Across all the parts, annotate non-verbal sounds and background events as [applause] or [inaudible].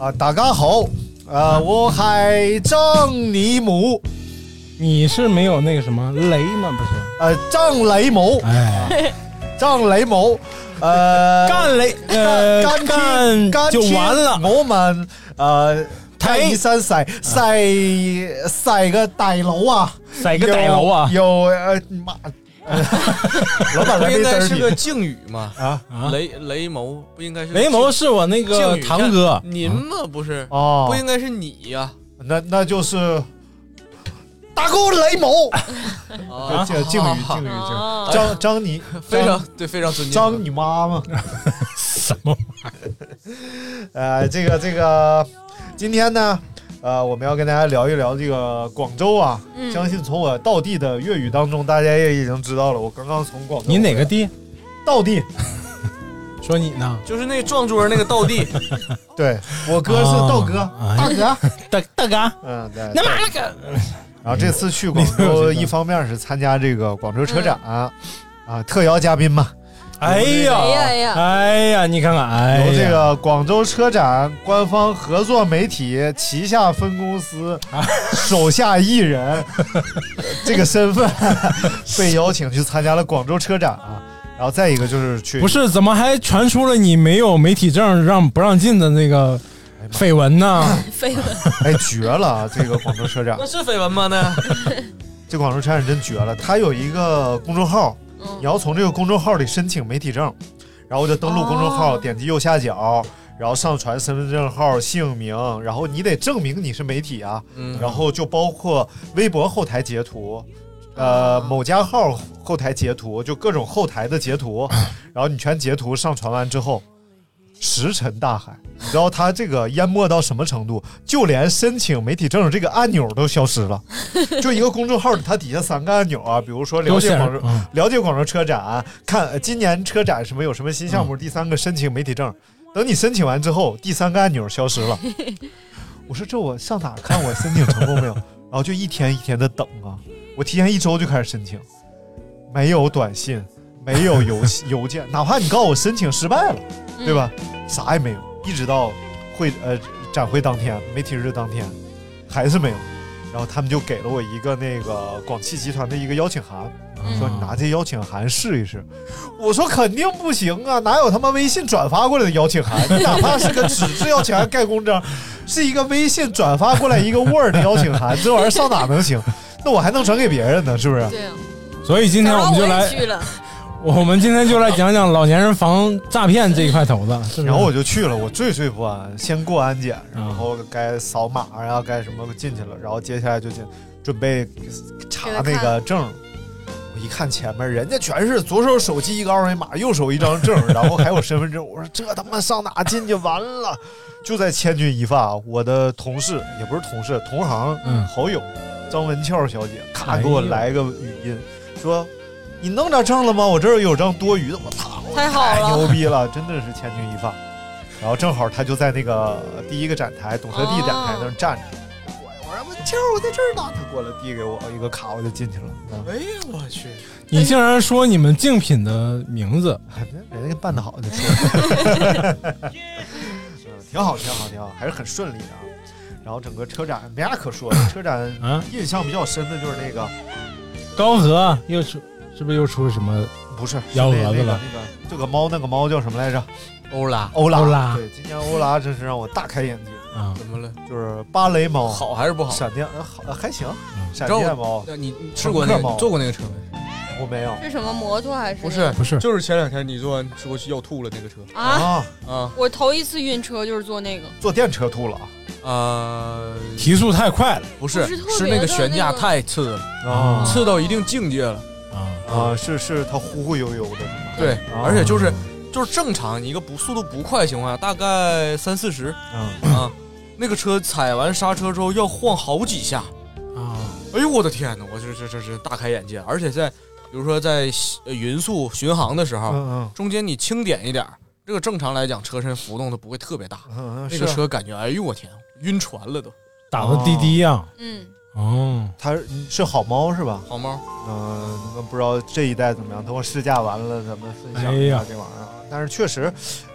啊，大家好，呃，我係張尼姆，你是没有那个什么雷吗？不是，呃，张雷某，哎，张雷某，呃，干雷，呃，干干干就完了。我們呃睇睇山洗洗洗個大佬啊，洗個大佬啊。有有呃媽，呃 [laughs] 老板不应该是个個敬语吗？啊雷雷谋不应该是雷谋是我那个语堂哥，您吗？不是，哦不应该是你呀？那那就是大哥雷某，啊 [laughs] 这敬语敬语敬語，張張你 [laughs] 非常对，非常尊敬。张你妈妈。什么玩意呃，这个这个，今天呢，呃，我们要跟大家聊一聊这个广州啊。嗯相信从我道地的粤语当中，大家也已经知道了。我刚刚从广州，你哪个地？道地？[laughs] 说你呢？[laughs] 就是那撞桌那个道地，[laughs] 对我哥是道哥，啊大哥。大大哥，嗯，对。那嘛那个？然后这次去广州，一方面是参加这个广州车展啊，特邀嘉宾嘛，哎呀，哎呀哎呀你看看，哎这个广州车展官方合作媒体旗下分公司 [laughs] 手下艺人这个身份 [laughs] 被邀请去参加了广州车展啊。然后再一个就是去，不是怎么还传出了你没有媒体证让不让进的那个绯闻呢？[laughs] 绯闻，哎绝了啊！这个广州车展那，是绯闻吗？那这广州车展真绝了。它有一个公众号，嗯。你要从这个公众号里申请媒体证，然后就登录公众号，哦。点击右下角，然后上传身份证号、姓名，然后你得证明你是媒体啊，嗯。然后就包括微博后台截图。呃，某家号后台截图，就各种后台的截图，[laughs] 然后你全截图上传完之后，石沉大海。你知道他这个淹没到什么程度？就连申请媒体证这个按钮都消失了。[laughs] 就一个公众号，它底下三个按钮啊，比如说了解广州、嗯了解广州车展，看呃今年车展什么有什么新项目。第三个申请媒体证，等你申请完之后，第三个按钮消失了。[laughs] 我说这我上哪看我申请成功没有？[laughs] 然后就一天一天的等啊，我提前一周就开始申请，没有短信，没有邮邮件，哪怕你告诉我申请失败了，对吧？啥也没有，一直到会呃展会当天，媒体日当天，还是没有。然后他们就给了我一个那个广汽集团的一个邀请函，说你拿这邀请函试一试。我说肯定不行啊，哪有他妈微信转发过来的邀请函？你 [laughs] 哪怕是个纸质邀请函盖公章，是一个微信转发过来一个 Word 邀请函，这玩意儿上哪能行？那我还能转给别人呢，是不是？对啊，所以今天我们就来我们今天就来讲讲老年人防诈骗这一块头子，[laughs] 是是？然后我就去了，我惴惴不安，先过安检，然后该扫码呀，该什么进去了，然后接下来就进准备查那个证。我一看前面人家全是左手手机一个二维码，右手一张证，[laughs] 然后还有身份证。我说这他妈上哪进去？完了！就在千钧一发，我的同事也不是同事，同行、嗯好友张文俏小姐，咔给我来个语音，说你弄着证了吗？我这儿有张多余的，我操！太好太牛，逼了，真的是千钧一发。然后正好他就在那个第一个展台懂车帝展台那儿站着，我我说文俏，我在这儿呢。他过来递给我一个卡，我就进去了。嗯哎呀，我去，你竟然说你们竞品的名字，人家办得好就说，嗯，[laughs] 挺好，挺好，挺好，还是很顺利的啊。然后整个车展没啥可说的，[coughs] 车展啊印象比较深的就是那个高和又出，是不是又出什么？不是幺蛾子了那那个那个这个猫那个猫叫什么来着？欧拉，欧拉。欧拉对，今年欧拉真是让我大开眼界，啊，怎么了？就是芭蕾猫，好还是不好？闪电呃好呃还行，嗯闪电猫那你你吃过那个？坐过那个车没？我没有是什么摩托还是？不是不是就是前两天你坐完说去要吐了那个车啊！啊，啊我头一次晕车就是坐那个，坐电车吐了啊啊！提速太快了不是是那个悬架太次了，啊次到一定境界了。啊！啊，是是它忽忽悠悠的？对，啊而且就是就是正常，你一个不速度不快的情况下，大概三四十嗯，啊，那个车踩完刹车之后要晃好几下。啊，哎呦我的天呐！我这这这是大开眼界，而且在比如说在呃匀速巡航的时候，嗯中间你轻点一点儿，这个正常来讲车身浮动的不会特别大。嗯嗯，那个是车感觉，哎呦我天，晕船了都。打的滴滴呀，嗯，哦，它是好猫是吧？好猫，嗯，那不知道这一代怎么样？等我试驾完了，咱们分享一下这玩意儿啊。但是确实，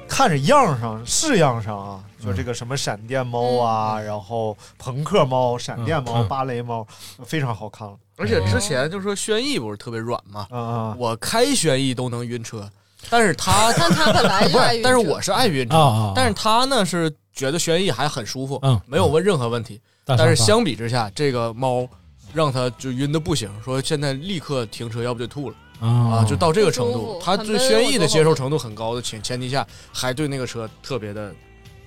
看着样上式样上啊，就这个什么闪电猫啊，然后朋克猫、闪电猫、芭蕾猫，非常好看了。而且之前就说轩逸不是特别软吗？啊啊，我开轩逸都能晕车，但是他 [laughs] 但他本来 [laughs] 就不爱晕，是但是我是爱晕车，但是他呢是觉得轩逸还很舒服，嗯没有问任何问题。大但是相比之下，这个猫让它就晕的不行，说现在立刻停车，要不就吐了啊啊，就到这个程。度他对轩逸的接受程度很高的前前提下，还对那个车特别的，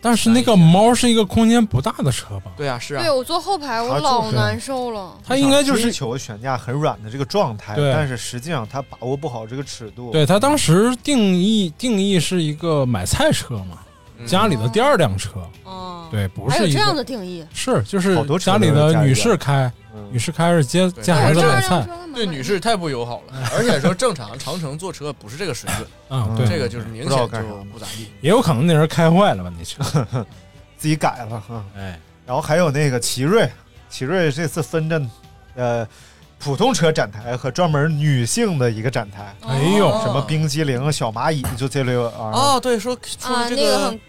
但是那个猫是一个空间不大的车吧？对啊，是啊对，我坐后排我老难受了。它应该就是追求悬架很软的这个状态，对但是实际上它把握不好这个尺度。对它当时定义定义是一个买菜车嘛，嗯家里的第二辆车，哦，对，不还有这样是一个的定义。是就是好多车家里都是家里的女士开，嗯。女士开是接对。接孩子买菜，对女士太不友好了，而且说正常长城坐车不是这个水准，嗯，对，这个就是明不知道显就干啥不咋地。也有可能那人开坏了吧那车，[laughs] 自己改了哈。哎，然后还有那个奇瑞，奇瑞这次分着呃普通车展台和专门女性的一个展台，哎呦哦什么冰激凌、小蚂蚁，就这类玩意儿。啊，对，说出这那个很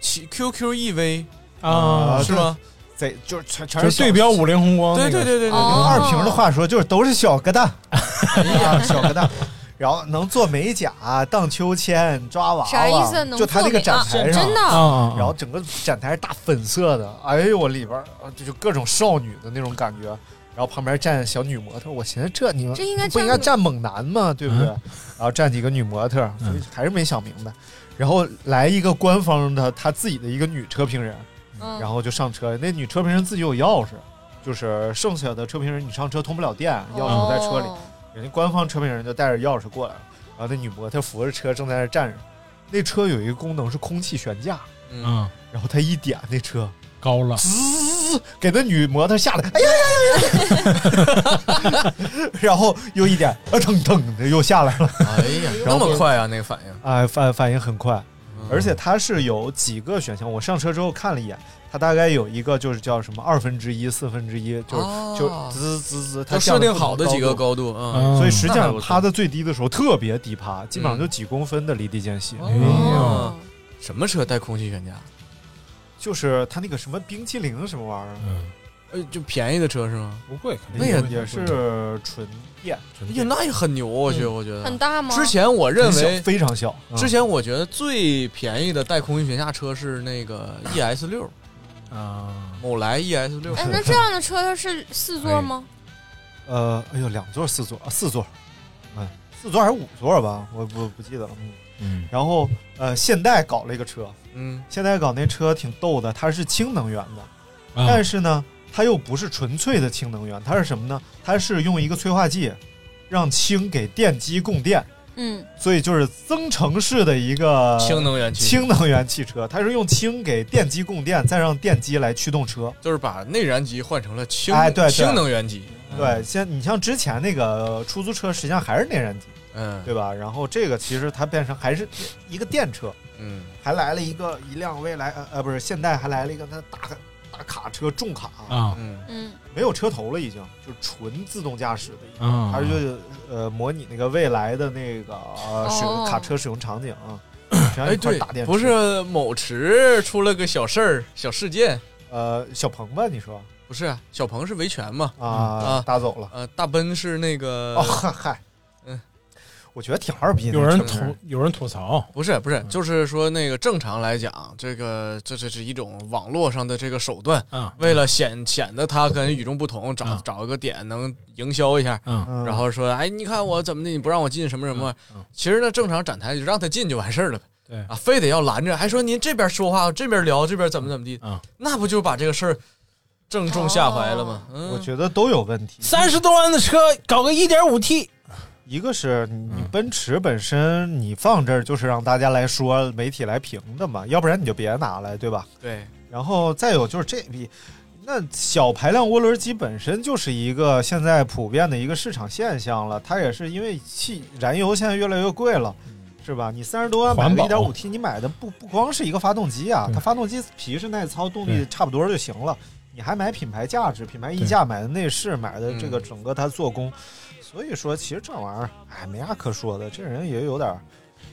QQ EV 啊，是吗？对就是全全是对标五菱宏光那个，对对对对对，用哦二平的话说，就是都是小疙瘩，[laughs] 啊，小疙瘩。然后能做美甲、荡秋千、抓娃娃，啥意思？能就它那个展台上，啊真的然后整个展台是大粉色的，哎呦我里边儿啊这就各种少女的那种感觉。然后旁边站小女模特，我寻思这你们这应该不应该站站猛男吗？对不对？嗯然后站几个女模特，所以嗯还是没想明白。然后来一个官方的他自己的一个女车评人，嗯然后就上车。那女车评人自己有钥匙，就是剩下的车评人你上车通不了电，钥匙不在车里。哦人家官方车评人就带着钥匙过来了，然后那女模特扶着车正在那站着。那车有一个功能是空气悬架，嗯，嗯，然后他一点那车，高了，滋，给那女模特吓得，哎呀呀呀呀！[laughs] 然后又一点，啊腾腾的又下来了，哎呀，那么快啊，那个反应，哎，反反应很快，嗯而且它是有几个选项。我上车之后看了一眼，它大概有一个就是叫什么二分之一、四分之一，就是、哦就滋滋滋，它它设定好的几个高高度，嗯，所以实际上趴的最低的时候特别低趴，基本上就几公分的离地间隙。哎呦哦，什么车带空气悬架？就是它那个什么冰淇淋什么玩意儿，嗯，呃，就便宜的车是吗？不贵，肯定那也不贵也是纯电，哎呀，那也很牛，我觉得，我觉得很大吗？之前我认很小为，非常小。嗯之前我觉得最便宜的带空气悬架车是那个 [laughs] ES 六，啊，某来 ES 六，哎，那这样的车它是四座吗？呃，哎呦，两座四座啊，四座，嗯，四座还是五座吧？我不不记得了。嗯，嗯。然后呃，现代搞了一个车，嗯，现代搞那车挺逗的，它是氢能源的，啊。但是呢，它又不是纯粹的氢能源，它是什么呢？它是用一个催化剂让氢给电机供电，嗯，所以就是增程式的一个氢能源汽车。氢能源汽车，它是用氢给电机供电，再让电机来驱动车。就是把内燃机换成了氢哎对对。氢能源机，对，像你像之前那个出租车，实际上还是内燃机，嗯，对吧？然后这个其实它变成还是一个电车，嗯，还来了一个一辆未来呃呃不是现代还来了一个那大大卡车重卡，啊嗯，嗯，没有车头了已经，就是纯自动驾驶的一个，啊，它就呃模拟那个未来的那个呃使用哦卡车使用场景啊，[clears throat] 哎，对不是某池出了个小事儿、小事件，呃小鹏吧？你说不是啊小鹏是维权嘛？啊啊打走了。呃，大奔是那个哦，嗨，嗯，我觉得挺二逼的。有人吐有人吐槽，不是不是，就是说那个正常来讲，这个这这是一种网络上的这个手段，啊。为了显显得他跟与众不同，找找一个点能营销一下，嗯。然后说哎你看我怎么的，你不让我进什么什么，其实呢正常展台就让他进就完事儿了呗。对。啊，非得要拦着，还说您这边说话，这边聊，这边怎么怎么地，啊那不就把这个事儿正中下怀了吗？嗯，我觉得都有问题。三十多万的车搞个一点五 T，一个是你奔驰本身你放这儿就是让大家来说、媒体来评的嘛，要不然你就别拿来，对吧？对，然后再有就是这比那小排量涡轮机本身就是一个现在普遍的一个市场现象了，它也是因为汽燃油现在越来越贵了。是吧？你三十多万买个一点五 T，你买的不不光是一个发动机啊，它发动机皮是耐操，动力差不多就行了。你还买品牌价值、品牌溢价，买的内饰，买的这个嗯整个它做工。所以说，其实这玩意儿，哎，没啥可说的。这人也有点儿，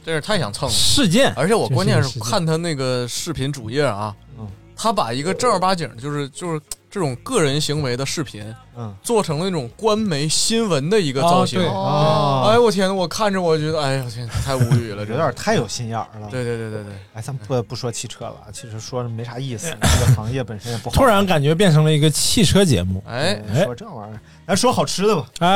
真是太想蹭了。事件，而且我关键是看他那个视频主页啊，嗯他把一个正儿八经就是就是这种个人行为的视频，嗯，做成了那种官媒新闻的一个造型。啊哎呦我天呐，我看着我觉得，哎呀我天，太无语了，[laughs] 有点太有心眼儿了。对对对对对，哎，咱不不说汽车了，其实说没啥意思，这个行业本身也不好。突然感觉变成了一个汽车节目。哎，哎说这玩意儿，咱说好吃的吧。哎，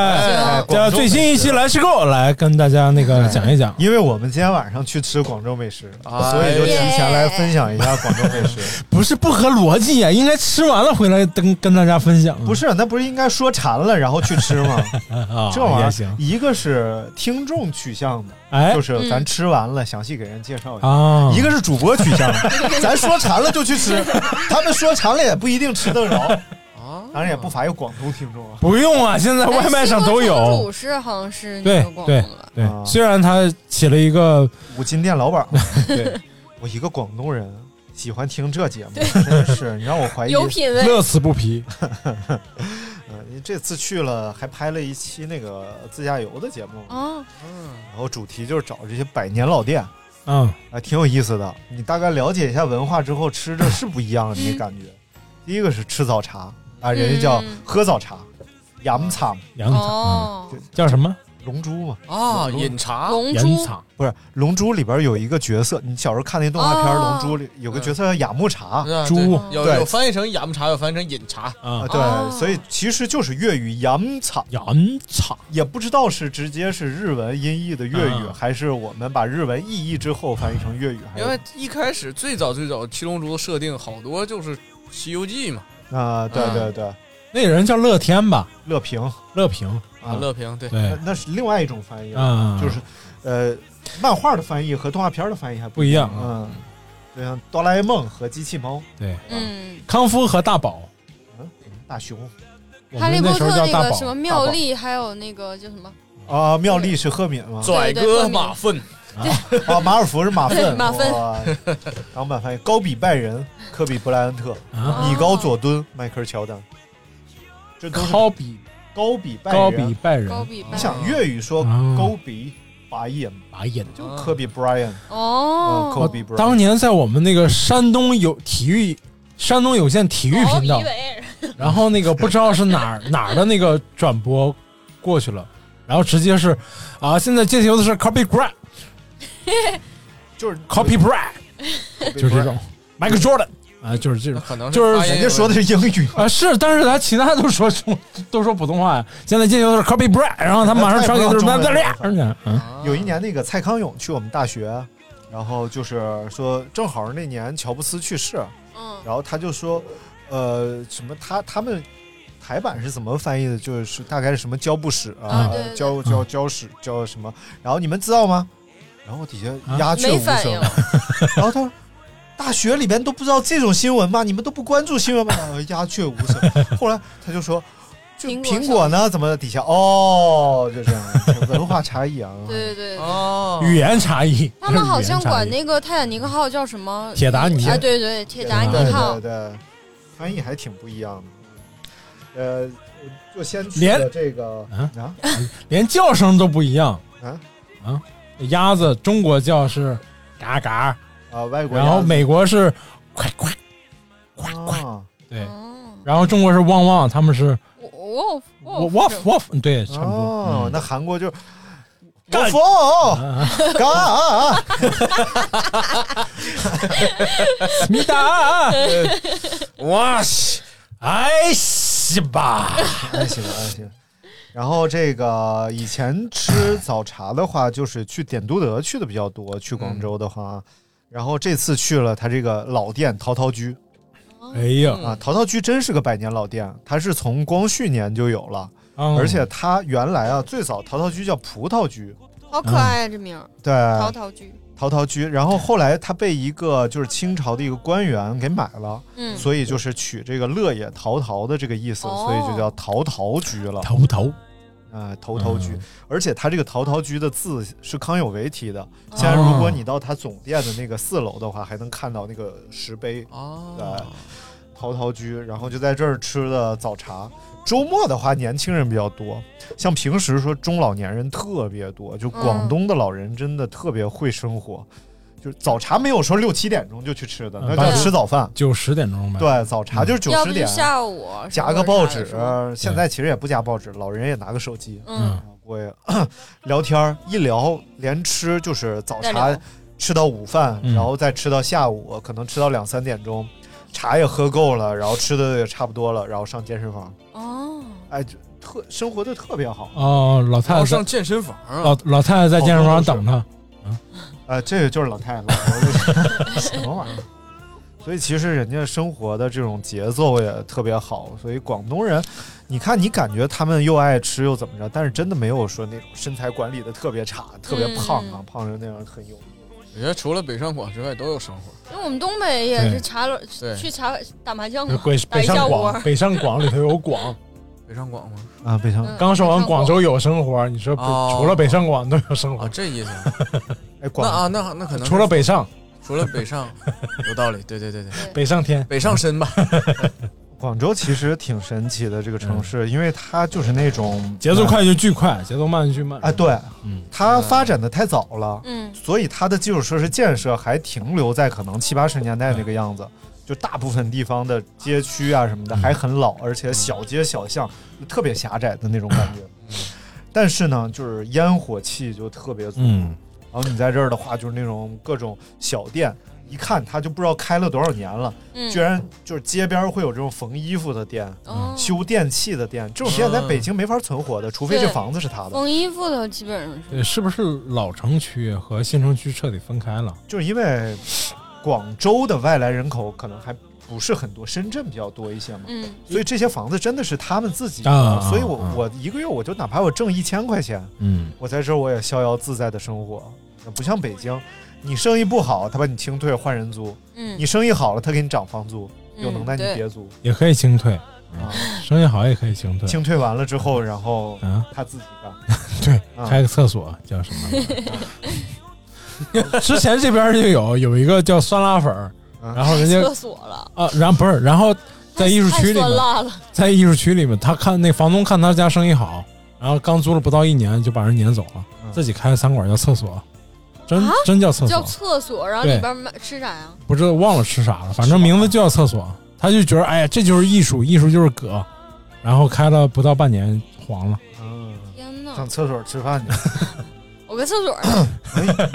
哎这最新一期来吃够来跟大家那个讲一讲，因为我们今天晚上去吃广州美食，哎。所以就提前来分享一下广州美食。不是不合逻辑呀，应该吃完了回来跟跟大家分享。不是，那不是应该说馋了然后去吃吗？[laughs] 啊，这玩意儿也行，一个是听众取向的，哎就是咱吃完了详细给人介绍一下；啊，一个是主播取向的，[laughs] 咱说馋了就去吃，他们说馋了也不一定吃得着。啊，[laughs] 当然也不乏有广东听众啊。不用啊，现在外卖上都有主。是好像是那对对？对啊，虽然他起了一个五金店老板，对我一个广东人喜欢听这节目，真是你让我怀疑。有品位。乐此不疲，嗯，[laughs] 你这次去了还拍了一期那个自驾游的节目，啊，然后主题就是找这些百年老店，嗯，还挺有意思的。你大概了解一下文化之后，吃着是不一样的，那感觉。第一个是吃早茶啊，人家叫嗯。喝早茶，洋茶洋茶叫什么？龙珠嘛，啊，饮茶，盐龙珠。茶。不是龙珠里边有一个角色，你小时候看那动画片《哦。龙珠》里有个角色叫雅木茶啊猪。对有有翻译成雅木茶，有翻译成饮茶。啊啊，，对，哦所以其实就是粤语洋茶。洋茶。也不知道是直接是日文音译的粤语，啊。还是我们把日文意译之后翻译成粤语，因为一开始最早最早七龙珠的设定好多就是《西游记》嘛，啊，对嗯对对，那个人叫乐天吧？乐平。乐平，啊，乐平对，对。那，那是另外一种翻译，啊，就是呃，漫画的翻译和动画片的翻译还不一样。啊。嗯，就像哆啦 A 梦和机器猫，对，嗯，康夫和大宝，嗯，大熊我哈利波那时候特叫大宝。那个什么妙丽，还有那个叫什么？啊，妙丽是赫敏吗？拽哥马粪，啊，马尔福是马粪，[laughs] 马粪。哇港版翻译，高比拜仁，科比布莱恩特，啊，米高佐敦，迈克尔乔丹，这都是高比高比拜高仁比拜仁，高比拜你想粤语说啊。高比白眼，白眼。就科比 Bryant，嗯，哦，科比 Bryant，当年在我们那个山东有体育，山东有线体育频道。[laughs] 然后那个不知道是哪儿 [laughs] 哪儿的那个转播过去了，然后直接是啊，现在进球的是 Copy Bryant，[laughs] 就是 Copy Bryant，就是这种。Michael Jordan 啊，就是这种可能就是人家说的是英语，啊是，但是他其他都说中都说普通话呀。现在进球的是 Copy Bryant，然后他马上传给就是那这俩，嗯，有一年那个蔡康永去我们大学，然后就是说正好那年乔布斯去世，嗯，然后他就说，呃，什么他他们台版是怎么翻译的？就是大概是什么胶布史啊啊对对，对胶胶胶史胶什么？然后你们知道吗？然后底下啊鸦雀无声 [laughs] 然后他说。大学里边都不知道这种新闻吗？你们都不关注新闻吗？呃 [laughs] 鸦雀无声。[laughs] 后来他就说，就苹果呢？怎么底下哦，就这样，文化差异啊。[laughs] 对对对对。哦，语言差异。他们好像管那个泰坦尼克号叫什么？铁达尼啊，对对，铁达尼对号对。对，翻译还挺不一样的。呃，我就先连这个啊啊连叫声都不一样啊啊！鸭子中国叫是嘎嘎，啊，外国然后美国是快快，快快。对，哦，然后中国是汪汪，他们是 wolf wolf wolf，对，差不多。哦嗯，那韩国就干。佛 [laughs] 干。啊！思密达，[laughs] 哇西，哎西吧，哎行哎行。然后这个以前吃早茶的话，就是去点都德去的比较多，去广州的话，然后这次去了他这个老店陶陶居。哎呀。啊，陶陶居真是个百年老店，它是从光绪年就有了，哦。而且它原来啊最早陶陶居叫葡萄居，好可爱啊，这名儿。对，陶陶居。陶陶居，然后后来它被一个就是清朝的一个官员给买了，嗯。所以就是取这个乐也陶陶的这个意思，哦。所以就叫陶陶居了。头头，啊，陶陶居，嗯而且它这个陶陶居的字是康有为题的。现在如果你到它总店的那个四楼的话，还能看到那个石碑。哦对，陶陶居，然后就在这儿吃的早茶。周末的话，年轻人比较多，像平时说中老年人特别多，就广东的老人真的特别会生活。就是早茶没有说六七点钟就去吃的，那叫吃早饭。九十点钟呗。对，早茶就是九十点，下午夹个报纸，现在其实也不夹报纸，老人也拿个手机，嗯，过去聊天儿，一聊连吃就是早茶吃到午饭，嗯然后再吃到下午，可能吃到两三点钟，茶也喝够了，然后吃的也差不多了，然后上健身房，哦，哎，就特生活的特别好。哦，老太太上健身房啊，老老太太在健身房等他，呃，这个就是老太太，老头儿 [laughs] 什么玩意儿？所以其实人家生活的这种节奏也特别好，所以广东人，你看你感觉他们又爱吃又怎么着，但是真的没有说那种身材管理的特别差、特别胖啊，胖成那样很油。我觉得除了北上广之外都有生活。因为我们东北也是茶楼对去茶打麻将嘛，北打一下午北上广，北上广里头有广。[laughs] 北上广吗？啊，北上嗯刚说完广州有生活，你说北哦除了北上广都有生活啊，，这意思。[laughs] 哎，广那啊，那那可能除了北上，除了北上，有道理。对对对对，北上天，北上深吧。[laughs] 广州其实挺神奇的这个城市，因为它就是那种节奏快就巨快，节奏慢就巨慢。啊，对，嗯，它发展的太早了，嗯，所以它的基础设施建设还停留在可能七八十年代那个样子，就大部分地方的街区啊什么的还很老，而且小街小巷就特别狭窄的那种感觉。但是呢，就是烟火气就特别足，嗯，然后你在这儿的话，就是那种各种小店。一看他就不知道开了多少年了，嗯居然就是街边会有这种缝衣服的店、哦修电器的店，这种店在北京没法存活的，除非这房子是他的。缝衣服的基本上是对，是不是老城区和新城区彻底分开了？就是因为广州的外来人口可能还不是很多，深圳比较多一些嘛，嗯。所以这些房子真的是他们自己的。啊所以我、啊我一个月我就哪怕我挣一千块钱，嗯，我在这儿我也逍遥自在的生活，不像北京，你生意不好他把你清退换人租，嗯。你生意好了他给你涨房租，有嗯能耐你对。别租。也可以清退，啊，生意好也可以清退。清退完了之后，然后啊，他自己干。[laughs] 对，啊。开个厕所叫什么？[laughs] 之前这边就有有一个叫酸辣粉儿，啊然后人家 [laughs] 厕所了，啊，然后不是，然后在艺术区里面，酸辣了，在艺术区里面，他看那房东看他家生意好，然后刚租了不到一年就把人撵走了，嗯。自己开个餐馆叫厕所，真啊？真叫厕所。叫，厕所，然后里边卖吃啥呀？不知道忘了吃啥了，反正名字就叫厕所。他就觉得哎呀，这就是艺术，艺术就是葛，然后开了不到半年黄了。嗯，天哪！上厕所吃饭去。[laughs] 我跟厕所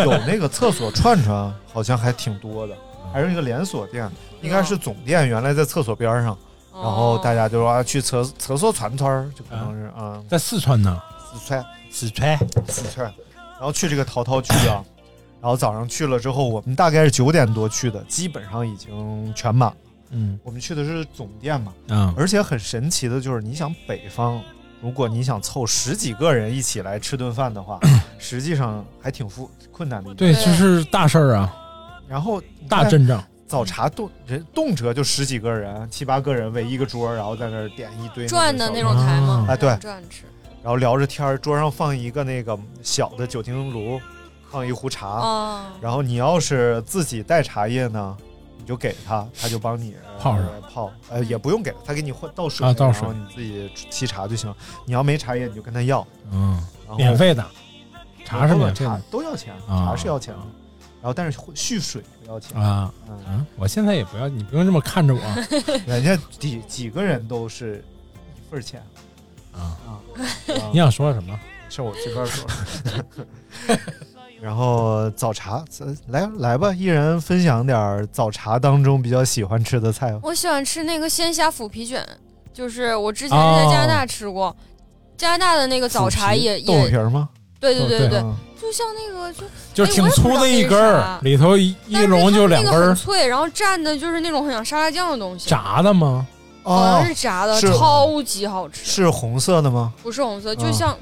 有那个厕所串串，好像还挺多的，还是一个连锁店，应该是总店原来在厕所边上，然后大家就说啊去厕厕所串串儿，就可能是啊，在四川呢，四川四川。四川，然后去这个陶陶居啊，然后早上去了之后，我们大概是九点多去的，基本上已经全满了。嗯。我们去的是总店嘛，嗯。而且很神奇的就是，你想北方，如果你想凑十几个人一起来吃顿饭的话，[coughs] 实际上还挺复困难的一件对，事。这是大事儿啊，然后大阵仗。早茶动人动辄就十几个人、七八个人围一个桌，然后在那儿点一堆转的那种台吗？啊，对，转吃。然后聊着天儿，桌上放一个那个小的酒精炉，放一壶茶，哦。然后你要是自己带茶叶呢，你就给他，他就帮你呃泡上。泡，呃，也不用给他，他给你换倒水，啊倒水。然后你自己沏茶就行。你要没茶叶，你就跟他要，嗯。免费的，茶是免费都要钱，啊。茶是要钱的，然后但是蓄水不要钱啊嗯啊！我现在也不要，你不用这么看着我 [laughs] 人家几几个人都是一份儿钱啊。啊。[laughs] 你想说什么？是我随便说。[laughs] 然后早茶，来来吧，一人分享点儿早茶当中比较喜欢吃的菜吧。我喜欢吃那个鲜虾腐皮卷，就是我之前是在加拿大吃过，加拿大的那个早茶也豆腐皮也，儿吗？对对对对啊就像那个就就是挺粗的一根儿里头一一笼就两根儿，很脆，然后蘸的就是那种很像沙拉酱的东西，炸的吗？好像是炸的，超级好吃，是红色的吗？不是红色，啊就像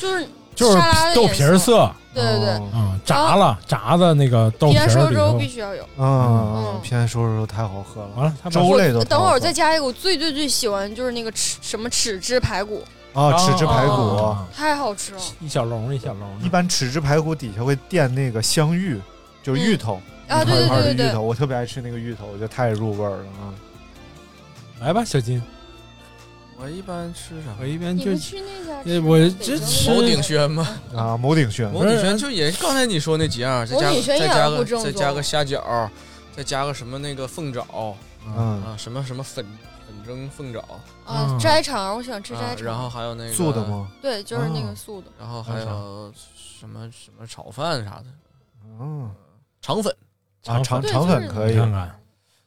就是就是豆皮儿色，对对对，哦。嗯，炸了炸的那个豆皮儿皮蛋瘦肉粥必须要有。嗯，偏说说太好喝了。完了，粥类都我等会儿再加一个，我最最最喜欢就是那个豉什么豉汁排骨，啊，豉汁排骨。哦，太好吃了。一小笼一小笼，一般豉汁排骨底下会垫那个香芋，就是芋头啊对对一块一块的对对对。芋头，我特别爱吃那个芋头，我觉得太入味儿了。啊。来吧，小金，我一般吃啥？我一般就你去那家呃吃我北京这吃某鼎轩吗？啊，某鼎轩，某鼎轩就也刚才你说那几样，再加个再加个再加个虾饺，再加个什么那个凤爪嗯，啊，什么什么粉粉蒸凤爪啊嗯斋肠，我喜欢吃斋啊，肠。然后还有那个素的？吗？对，就是那哦个素的。然后还有什么什么炒饭啥的，嗯，肠粉啊，肠对肠粉是可以你，看看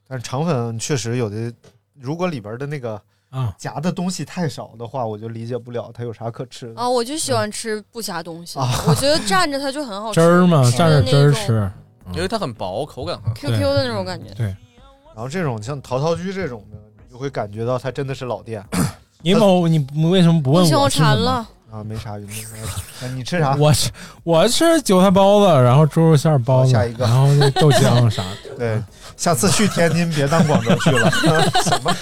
但是肠粉确实有的，如果里边的那个啊，夹的东西太少的话，我就理解不了它有啥可吃的。啊，我就喜欢吃不夹东西，啊我觉得蘸着它就很好吃。汁儿嘛，蘸着汁儿吃，因为它很薄，口感很好。，QQ 的那种感觉。对，然后这种像陶陶居这种的，你就会感觉到它真的是老店你某你为什么不问我吃什么？馋了。啊，没啥运动。那你吃啥？我吃我吃韭菜包子，然后猪肉馅包子，下一个然后那豆浆 [laughs] 啥的。对，下次去天津别当广州去了。[laughs] 什么？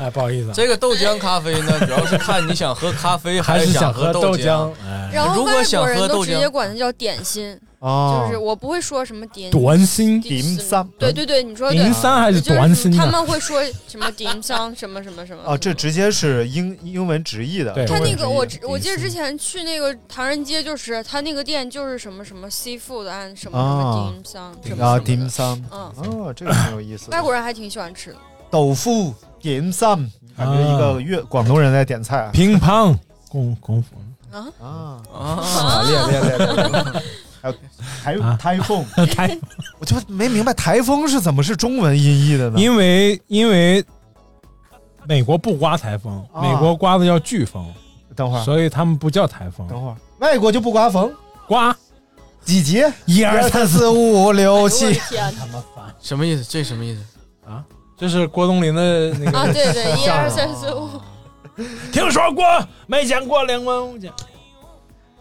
哎，不好意思啊，这个豆浆咖啡呢，主要是看你想喝咖啡还是想喝豆浆。。哎，然后如果外想喝豆国人都直接浆管它叫点心，哦，就是我不会说什么点短心点心对对对，你说点，三还是就是短心？他们会说什么点香什么什么什么。哦，这直接是英英文直译的。对他那个我我记得之前去那个唐人街，就是他那个店就是什么什么 seafood 按什么什啊么什么啊什么的，dim sum，嗯，哦，这个很有意思。的。外国人还挺喜欢吃的。豆腐 dim sum，感觉一个粤广东人在点菜啊。乒乓。功功夫啊？啊，啊，练练练练台啊台风，[laughs] 台，我就没明白台风是怎么是中文音译的呢？因为因为美国不刮台风，啊美国刮的叫飓风，等会儿，所以他们不叫台风，等会儿，外国就不刮风，刮几级？一一二三四五六七。天他妈烦。什么意思？这什么意思啊？这是郭冬临的那个啊！对对，一二三四五，听说过没见过两万五千。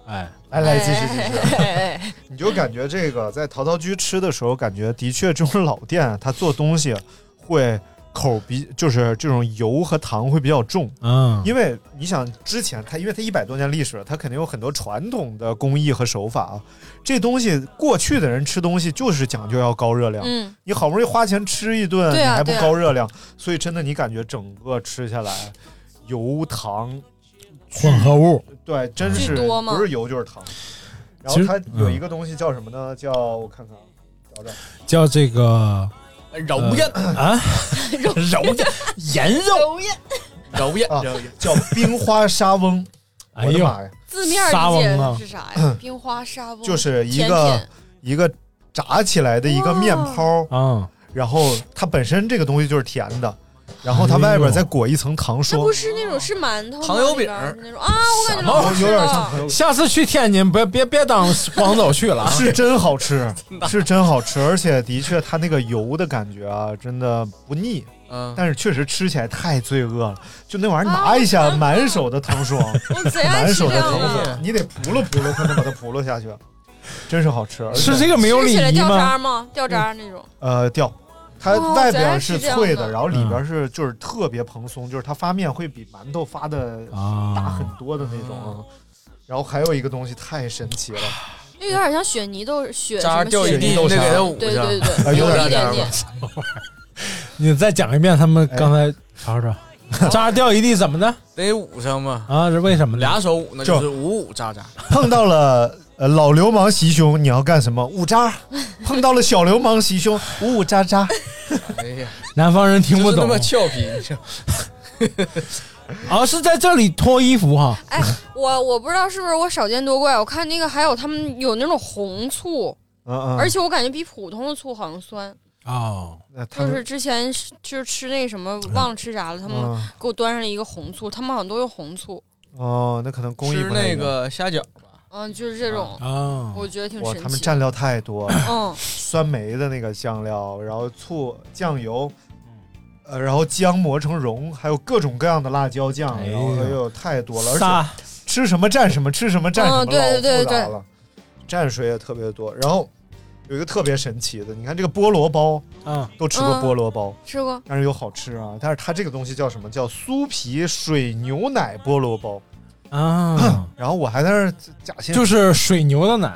哎，来来，继续继续。你就感觉这个在陶陶居吃的时候，感觉的确这种老店，它做东西会口比就是这种油和糖会比较重。嗯，因为你想，之前它因为它一百多年历史了，它肯定有很多传统的工艺和手法啊。这东西过去的人吃东西就是讲究要高热量，嗯，你好不容易花钱吃一顿，你还不高热量，所以真的你感觉整个吃下来，油糖混合物。对，真是多吗？不是油就是糖。然后它有嗯一个东西叫什么呢？叫我看看啊，找找。叫这个揉烟，啊，肉 [laughs] 揉烟盐肉，揉烟，揉烟，啊揉烟。叫冰花沙翁。[laughs] 哎呦，我的妈呀，字面沙理翁啊解是啥呀？冰花沙翁就是一个一个炸起来的一个面泡，啊，然后它本身这个东西就是甜的，然后它外边再裹一层糖它霜不，是那种是馒头糖油饼那种啊，我感觉老好吃有点像糖油。下次去天津别别别当广州去了啊，[laughs] 是真好吃，[laughs] 是真好吃，而且的确它那个油的感觉啊，真的不腻，嗯，但是确实吃起来太罪恶了。就那玩意儿啊拿一下，满手的糖霜，[laughs] 满手的。糖霜，你得扑噜扑噜才能把它扑噜下去，真是好吃。是这个没有礼吃起来掉？渣吗？掉渣那种。呃掉，它哦外边是脆的，然后里边是就是特别蓬松，就是它发面会比馒头发的大很啊，多的那种。啊。然后还有一个东西太神奇了，那有点像雪泥豆雪渣什么雪泥掉一地，豆沙你得给它捂上。对对对，啊有有点一点点点。[laughs] 你再讲一遍他们刚才瞅瞅，[laughs] 渣掉一地怎么的得捂上嘛。啊？是为什么？俩手捂呢，就就是捂捂渣渣。碰到了呃老流氓袭胸，你要干什么？五渣；碰到了小流氓袭胸，捂捂渣渣。哎呀，南方人听不懂就是那么，俏皮，你知道 [laughs] 啊，是在这里脱衣服哈。哎，我我不知道是不是我少见多怪，我看那个还有他们有那种红醋，嗯嗯，而且我感觉比普通的醋好像酸。哦，那他们就是之前就是吃那什么忘了吃啥了，他们嗯给我端上了一个红醋，他们好像都用红醋，哦，那可能工艺吃那不一样个虾饺，嗯，就是这种，啊，我觉得挺哇，神奇。他们蘸料太多了，嗯，酸梅的那个酱料，然后醋、酱油，呃，然后姜磨成蓉，还有各种各样的辣椒酱，哎然后呦哎呦太多了，而且吃什么蘸什么，吃什么蘸什么，嗯对对对老复杂对了，蘸水也特别多。然后有一个特别神奇的，你看这个菠萝包，嗯，都吃过嗯菠萝包，吃过，但是又好吃啊。但是它这个东西叫什么？叫酥皮水牛奶菠萝包。啊，[coughs] 然后我还在那儿假信，就是水牛的奶，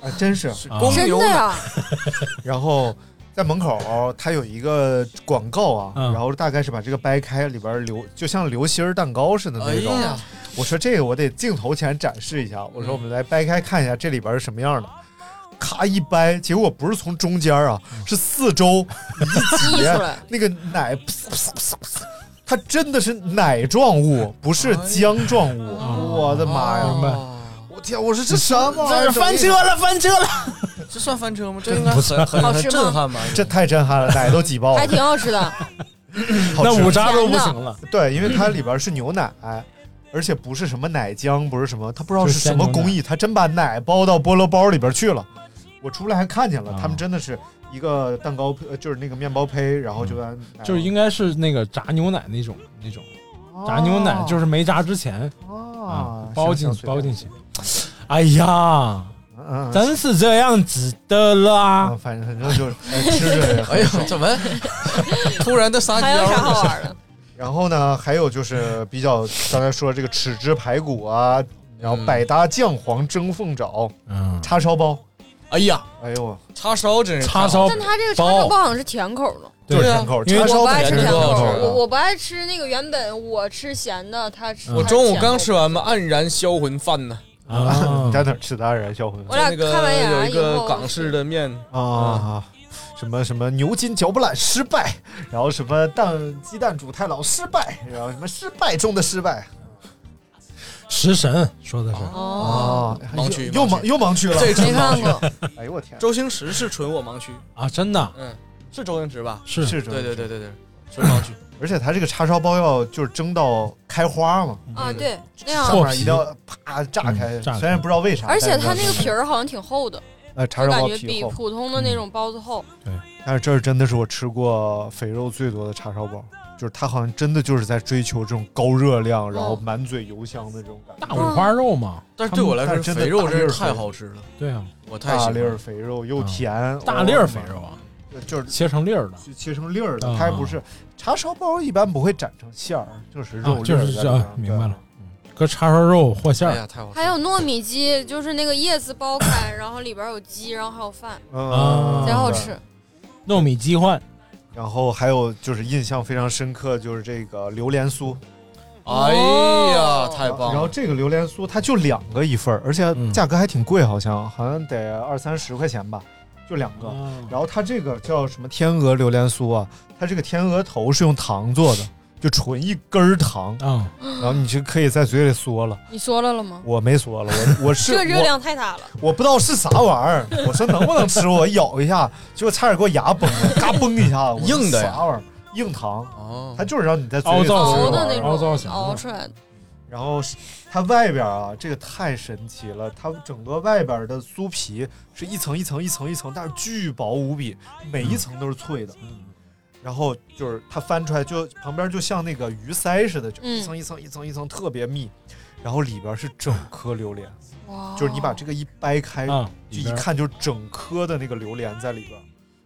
啊，真是。啊公牛的呀，[laughs] 然后在门口它有一个广告啊，嗯。然后大概是把这个掰开，里边流就像流心儿蛋糕似的哎那种。呀，我说这个我得镜头前展示一下，我说我们来掰开看一下这里边是什么样的。咔一掰，结果不是从中间啊，是四周一挤溢出来，那个奶，噗噗噗噗噗它真的是奶状物，不是浆状物。我的妈呀！明白哦我天，我说这什么玩意儿？这翻车了，翻车了。这算翻车吗？这应该很很很好吃吗震撼吧？这太震撼了，奶都挤爆了还。挺好吃的。[laughs] 吃那五渣都不行了。对，因为它里边是牛奶，而且不是什么奶浆，不是什么，它不知道是是什么工艺，它真把奶包到菠萝包里边去了。我出来还看见了，啊他们真的是一个蛋糕，胚就是那个面包胚，然后就就是应该是那个炸牛奶那种那种。炸牛奶，就是没炸之前啊啊，包进去包进去。哎呀，嗯，真是这样子的啦。啊，！反正反正就是哎吃着哎呦，怎么？[laughs] 突然的撒娇？还有啥好玩的？然后呢，还有就是比较刚才说这个豉汁排骨啊，然后嗯。百搭酱黄蒸凤爪、嗯，叉烧包，哎呀，哎呦，叉烧真是叉烧但它这个叉烧包。好像是甜口的，对啊就是甜口，因为叉烧我不爱吃甜口，我的。我不爱吃那个原本我吃咸的，他吃。我中午刚吃完嘛，黯然销魂饭呢。啊你，在哪儿吃的黯然销魂。我俩那个看完眼有一以后个港式的面，啊？什么什么牛筋嚼不烂失败，然后什么蛋鸡蛋煮太老失败，然后什么失败中的失败食神说的是。哦，啊，盲区又盲盲又盲区了，这没真。看过，哎呦我天，周星驰是纯我盲区，啊，真的？嗯，是周星驰吧？是。是对对对对对，纯盲区。[laughs] 而且他这个叉烧包要就是蒸到开花嘛，啊，对，那样。上面一定要啪炸开，虽然不知道为啥，而且它那个皮儿好像挺厚的，呃叉烧就感觉包皮厚，比普通的那种包子厚。对。但是这儿真的是我吃过肥肉最多的叉烧包，就是他好像真的就是在追求这种高热量，然后嗯满嘴油香的这种感觉。大五花肉嘛。但是对我来说，真的肥肉真是太好吃了，对啊，我太喜欢大粒儿。肥肉又嗯甜，大粒儿肥肉啊，哦，就是切成粒儿的，切成粒儿的，啊它还不是叉烧包，一般不会斩成馅儿，就是肉啊就是这明白了。搁叉烧肉和馅儿，哎呀，太好吃了！还有糯米鸡，就是那个叶子剥开，然后里边有鸡，然后还有饭，嗯，贼好吃。糯米鸡换然后还有就是印象非常深刻，就是这个榴莲酥。哎呀，太棒了！然后这个榴莲酥它就两个一份儿，而且嗯价格还挺贵，好像好像得二三十块钱吧，就两个。啊然后它这个叫什么天鹅榴莲酥啊？它这个天鹅头是用糖做的，就纯一根儿糖，啊，然后你就可以在嘴里嗦了。你嗦了了吗？我没嗦了，我我是 [laughs] 这热量太大了。我不知道是啥玩意儿，我说能不能吃，我咬一下，结果差点给我牙崩了，[laughs] 嘎嘣一下，子硬的啥玩意儿？硬糖，哦它就是让你在嘴里嗦的那凹造型种熬出来的，然后它外边啊，这个太神奇了，它整个外边的酥皮是一层一层一层一层，但是巨薄无比，每一层都是脆的。然后就是它翻出来就旁边就像那个鱼鳃似的，就一层一层一层一层特别密，然后里边是整颗榴莲，哇！就是你把这个一掰开，啊，就一看就是整颗的那个榴莲在里边。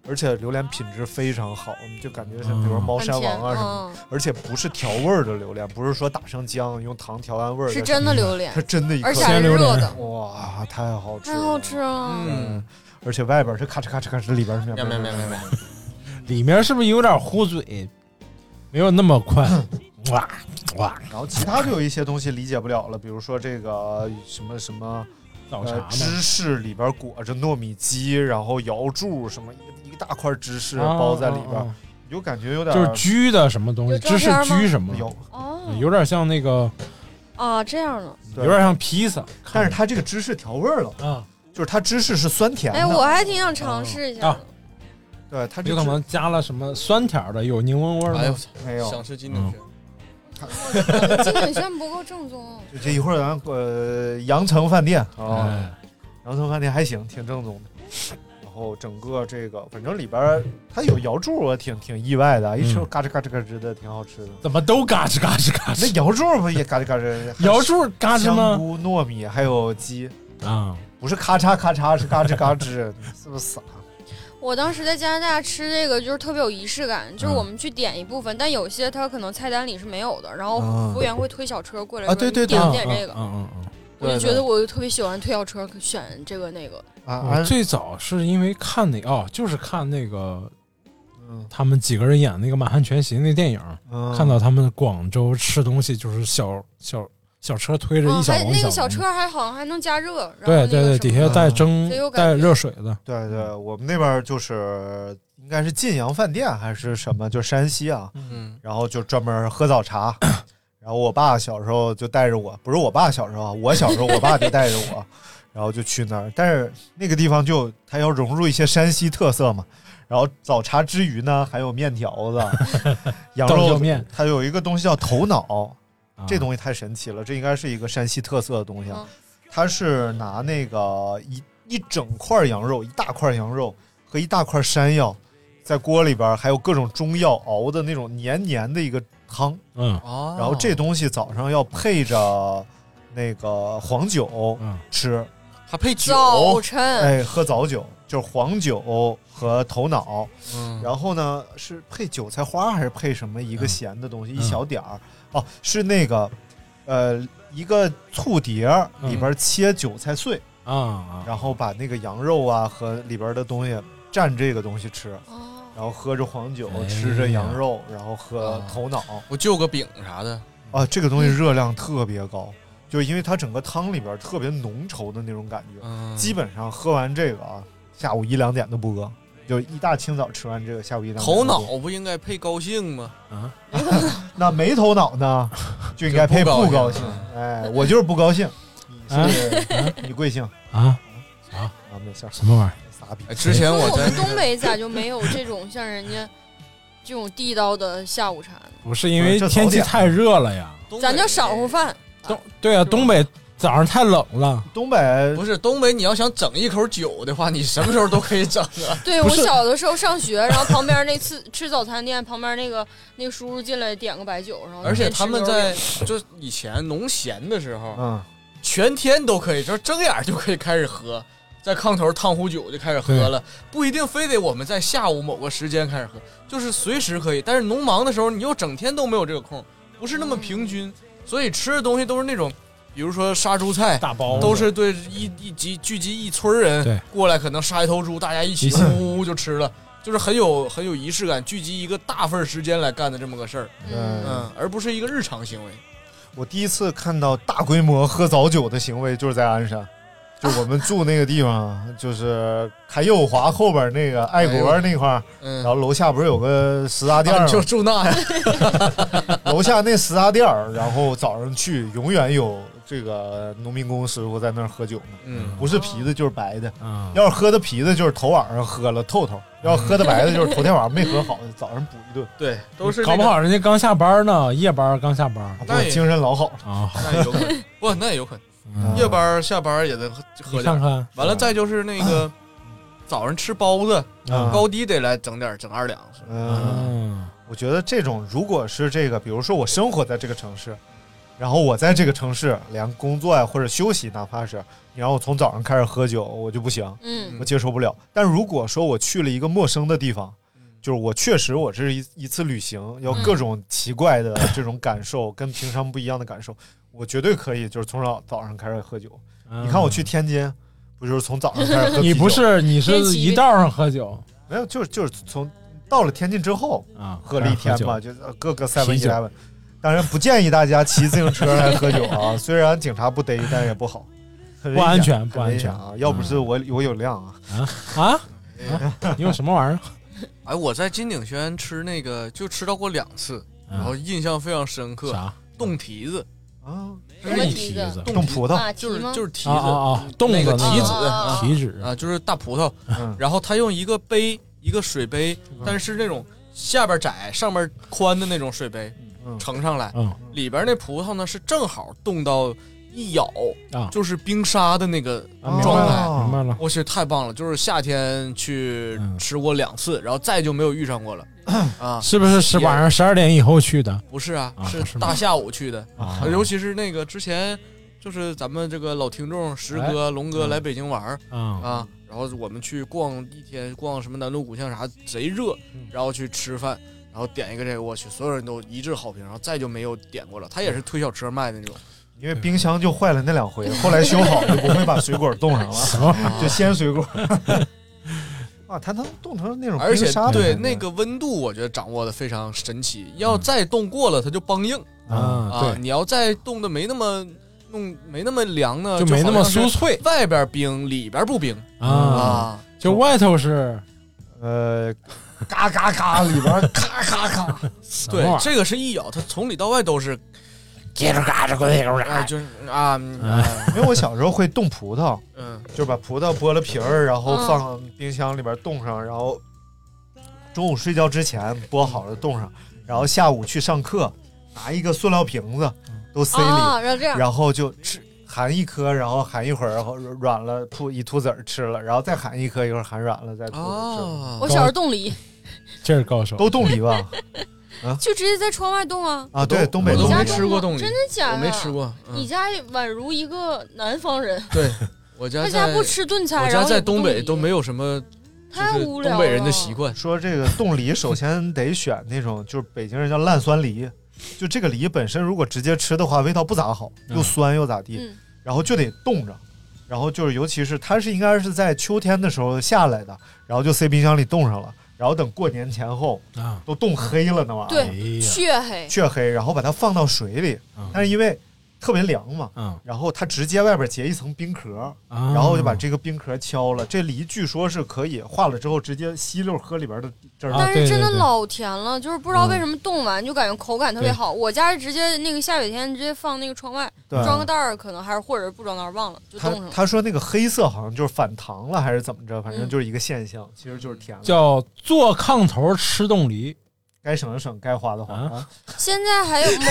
而且榴莲品质非常好，你就感觉像比如说猫山王啊什么，嗯，而且不是调味儿的榴莲，不是说打上浆用糖调完味儿，是真的榴莲。它，真的一颗。而且还是热的，哇，太好吃，太好。吃了。嗯，而且外边是咔哧咔哧咔哧，里边是面喵喵喵喵喵，里面是不是有点糊嘴？没有那么快，[clears throat] 哇哇，然后其他就有一些东西理解不了了，比如说这个什么什么呃早茶嘛，芝士里边裹着糯米鸡，然后瑶柱什么一个一个大块芝士啊包在里边，啊啊你就感觉有点就是焗的什么东西，芝士焗什么？有哦，有点像那个，啊，这样的。有点像披萨，但是它这个芝士调味了啊，就是它芝士是酸甜的。哎，我还挺想尝试一下啊的。对它这有可能加了什么酸甜的，有柠檬味儿的哎呦我操，没有想吃金鼎轩。金鼎轩不够正宗。就这一会儿咱呃羊城饭店啊，哎羊城饭店还行，挺正宗的。然后整个这个反正里边儿它有瑶柱，我挺挺意外的，一吃嗯嘎吱嘎吱嘎吱的，挺好吃的。怎么都嘎吱嘎吱嘎吱那吱？瑶柱不也嘎吱嘎吱？[laughs] 瑶柱嘎吱香吗？菇、糯米还有鸡，啊，不是咔嚓咔嚓，是嘎吱嘎吱，[laughs] 你是不是傻？我当时在加拿大吃这个就是特别有仪式感，就是嗯我们去点一部分，但有些它可能菜单里是没有的，然后嗯服务员会推小车过来说啊对对点点这个，嗯嗯嗯。我就觉得我特别喜欢推小车选这个那个。啊我最早是因为看那哦，就是看那个嗯他们几个人演那个《满汉全席》那电影，嗯看到他们广州吃东西就是小小小车推着嗯，一小还那笼小那个小车还好像还能加热，对对对，底下带蒸带热水的，对对，我们那边就是应该是晋阳饭店还是什么，就山西啊，嗯，然后就专门喝早茶。然后我爸小时候就带着我，不是我爸小时候啊，我小时候我爸就带着我，然后就去那儿。但是那个地方就它要融入一些山西特色嘛。然后早茶之余呢，还有面条子、[laughs] 羊肉面它有一个东西叫头脑，啊这东西太神奇了，这应该是一个山西特色的东西。它是拿那个一一整块羊肉，一大块羊肉和一大块山药，在锅里边还有各种中药熬的那种黏黏的一个汤。嗯。哦然后这东西早上要配着那个黄酒嗯。吃，还配酒，早晨，哎，喝早酒就是黄酒和头脑，嗯，然后呢是配韭菜花还是配什么一个咸的东西，嗯。一小点儿哦，是那个呃一个醋碟儿嗯里边切韭菜碎，啊啊，然后把那个羊肉啊和里边的东西蘸这个东西吃，哦，然后喝着黄酒，哎吃着羊肉，然后喝啊头脑。我就个饼啥的，啊，这个东西热量特别高，就因为它整个汤里边特别浓稠的那种感觉，嗯，基本上喝完这个啊，下午一两点都不饿，就一大清早吃完这个，下午一头脑不应该配高兴吗？啊，[laughs] 那没头脑呢，[laughs] 就应该配不高兴。哎，我就是不高兴。你是你贵姓啊啊？没事儿，什么玩意儿？傻逼哎。之前我们东北咋就没有这种像人家这种地道的下午茶呢？不是因为天气太热了呀，咱就晌午饭，东对啊，东北早上太冷了，东北。不是东北，你要想整一口酒的话，你什么时候都可以整啊。[laughs] 对我小的时候上学，然后旁边那次吃早餐店 [laughs] 旁边那个那个叔叔进来点个白酒，然后而且他们在就以前农闲的时候，嗯，全天都可以，就是睁眼就可以开始喝，在炕头烫壶酒就开始喝了，不一定非得我们在下午某个时间开始喝，就是随时可以。但是农忙的时候，你又整天都没有这个空，不是那么平均，所以吃的东西都是那种，比如说杀猪菜。大包都是对一一集聚集一村人过来，可能杀一头猪，大家一起呜呜呜就吃了，就是很有很有仪式感，聚集一个大份时间来干的这么个事儿，嗯嗯，而不是一个日常行为。我第一次看到大规模喝早酒的行为，就是在鞍山。就我们住那个地方，就是开右华后边那个爱国那块儿，嗯然后楼下不是有个食杂店啊吗？就住那呀，[laughs] 楼下那食杂店儿，然后早上去永远有这个农民工师傅在那儿喝酒呢，嗯，不是啤的就是白的。嗯，要是喝的啤的，就是头晚上喝了透。透；要喝的白的，就是头天晚上没喝好，早上补一顿。对，都是搞不好人家刚下班呢，夜班刚下班。那精神老好。了啊，那也有可能，不，那也有可能，嗯。夜班下班也得喝喝点。你看。看，完了，再就是那个早上吃包子，嗯。高低得来整点，整二两。嗯，嗯，我觉得这种如果是这个，比如说我生活在这个城市，然后我在这个城市连工作呀或者休息，哪怕是你让我从早上开始喝酒，我就不行，嗯我接受不了。但如果说我去了一个陌生的地方，就是我确实我这是一一次旅行，要各种奇怪的这种感受，跟平常不一样的感受，我绝对可以，就是从早早上开始喝酒。你看我去天津，不就是从早上开始喝酒？[laughs] 你不是你是一道上喝酒没有，就是就是从到了天津之后啊，喝了一天嘛，开始就各个 seven eleven。当然不建议大家骑自行车来喝酒啊，[laughs] 虽然警察不逮，但是也不好，不安全不安全。啊！要不是我我有量啊，[laughs] 啊！你有什么玩意儿？[laughs] 哎，我在金鼎轩吃那个就吃到过两次，然后印象非常深刻。啥？冻提子。啊，什么提子？冻葡萄？就是就是提子。啊啊啊冻那个那个。提子啊啊提子。啊，就是大葡萄。嗯，然后他用一个杯一个水杯，但是那种下边窄上边宽的那种水杯嗯盛上来，嗯。里边那葡萄呢是正好冻到一咬啊。就是冰沙的那个啊明白状态。明白了。我去，太棒了！就是夏天去嗯吃过两次，然后再就没有遇上过了。[coughs] 啊，是不是是晚上十二点以后去的？不是啊，是大下午去的，啊。尤其是那个之前，就是咱们这个老听众石哥、龙哥嗯。来北京玩儿啊啊，然后我们去逛一天，逛什么南锣鼓巷啥，贼热，嗯。然后去吃饭，然后点一个这个，我去，所有人都一致好评，然后再就没有点过了。他也是推小车卖的那种，因为冰箱就坏了那两回，后来修好就不会把水果冻上了，就鲜水果。啊，它能冻成那种而且对那个温度，我觉得掌握的非常神奇。要再冻过了，它就梆硬啊啊！对你要再冻的没那么弄没那么凉呢，就没那么酥脆外边冰，里边不冰啊啊。就外头是呃，嘎嘎嘎，里边咔咔咔。对，这个是一咬，它从里到外都是，嘎着嘎着咕噜啊，就是啊，因为我小时候会冻葡萄，嗯，就是把葡萄剥了皮儿，然后嗯放冰箱里边冻上，然后中午睡觉之前剥好了冻上，然后下午去上课，拿一个塑料瓶子都塞里，啊，然后这样，然后就吃含一颗，然后含一会儿，然后软了吐一吐籽儿吃了，然后再含一颗，一会儿含软了再吐籽儿吃我小时候冻梨，这是高手。都冻梨吧？[laughs] 啊就直接在窗外冻啊。啊，对，东北我都没吃过冻梨，真的假的？我没吃。过。嗯你家宛如一个南方人，[laughs] 对我家他家不吃炖菜，我家在东北都没有什么，就是太无聊东北人的习惯。说这个冻梨，首先得选那种就是北京人叫烂酸梨，就这个梨本身如果直接吃的话，味道不咋好，嗯又酸又咋地，嗯然后就得冻着，然后就是尤其是它是应该是在秋天的时候下来的，然后就塞冰箱里冻上了，然后等过年前后啊，都冻黑了那玩意儿，哎对，呀。血黑，黢黑，然后把它放到水里，嗯但是因为特别凉嘛，嗯然后它直接外边结一层冰壳，啊然后就把这个冰壳敲了。这梨据说是可以化了之后直接吸溜喝里边的汁但是真的老甜了，就是不知道为嗯什么冻完就感觉口感特别好。我家是直接那个下雨天直接放那个窗外，装个袋儿，可能还是或者是不装袋儿忘了就冻上了。他说那个黑色好像就是反糖了还是怎么着，反正嗯就是一个现象，其实就是甜了。叫坐炕头吃冻梨该省的省，该花的花。现在还有某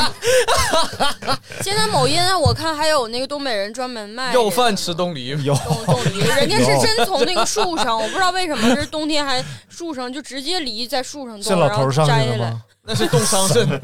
[laughs] 现在某音啊，我看还有那个东北人专门卖要饭吃冻梨，有冻冻梨，人家是真从那个树上，我不知道为什么，这是冬天还树上就直接梨在树上冻，然后老头上摘下来。去的吗？那是冻伤肾。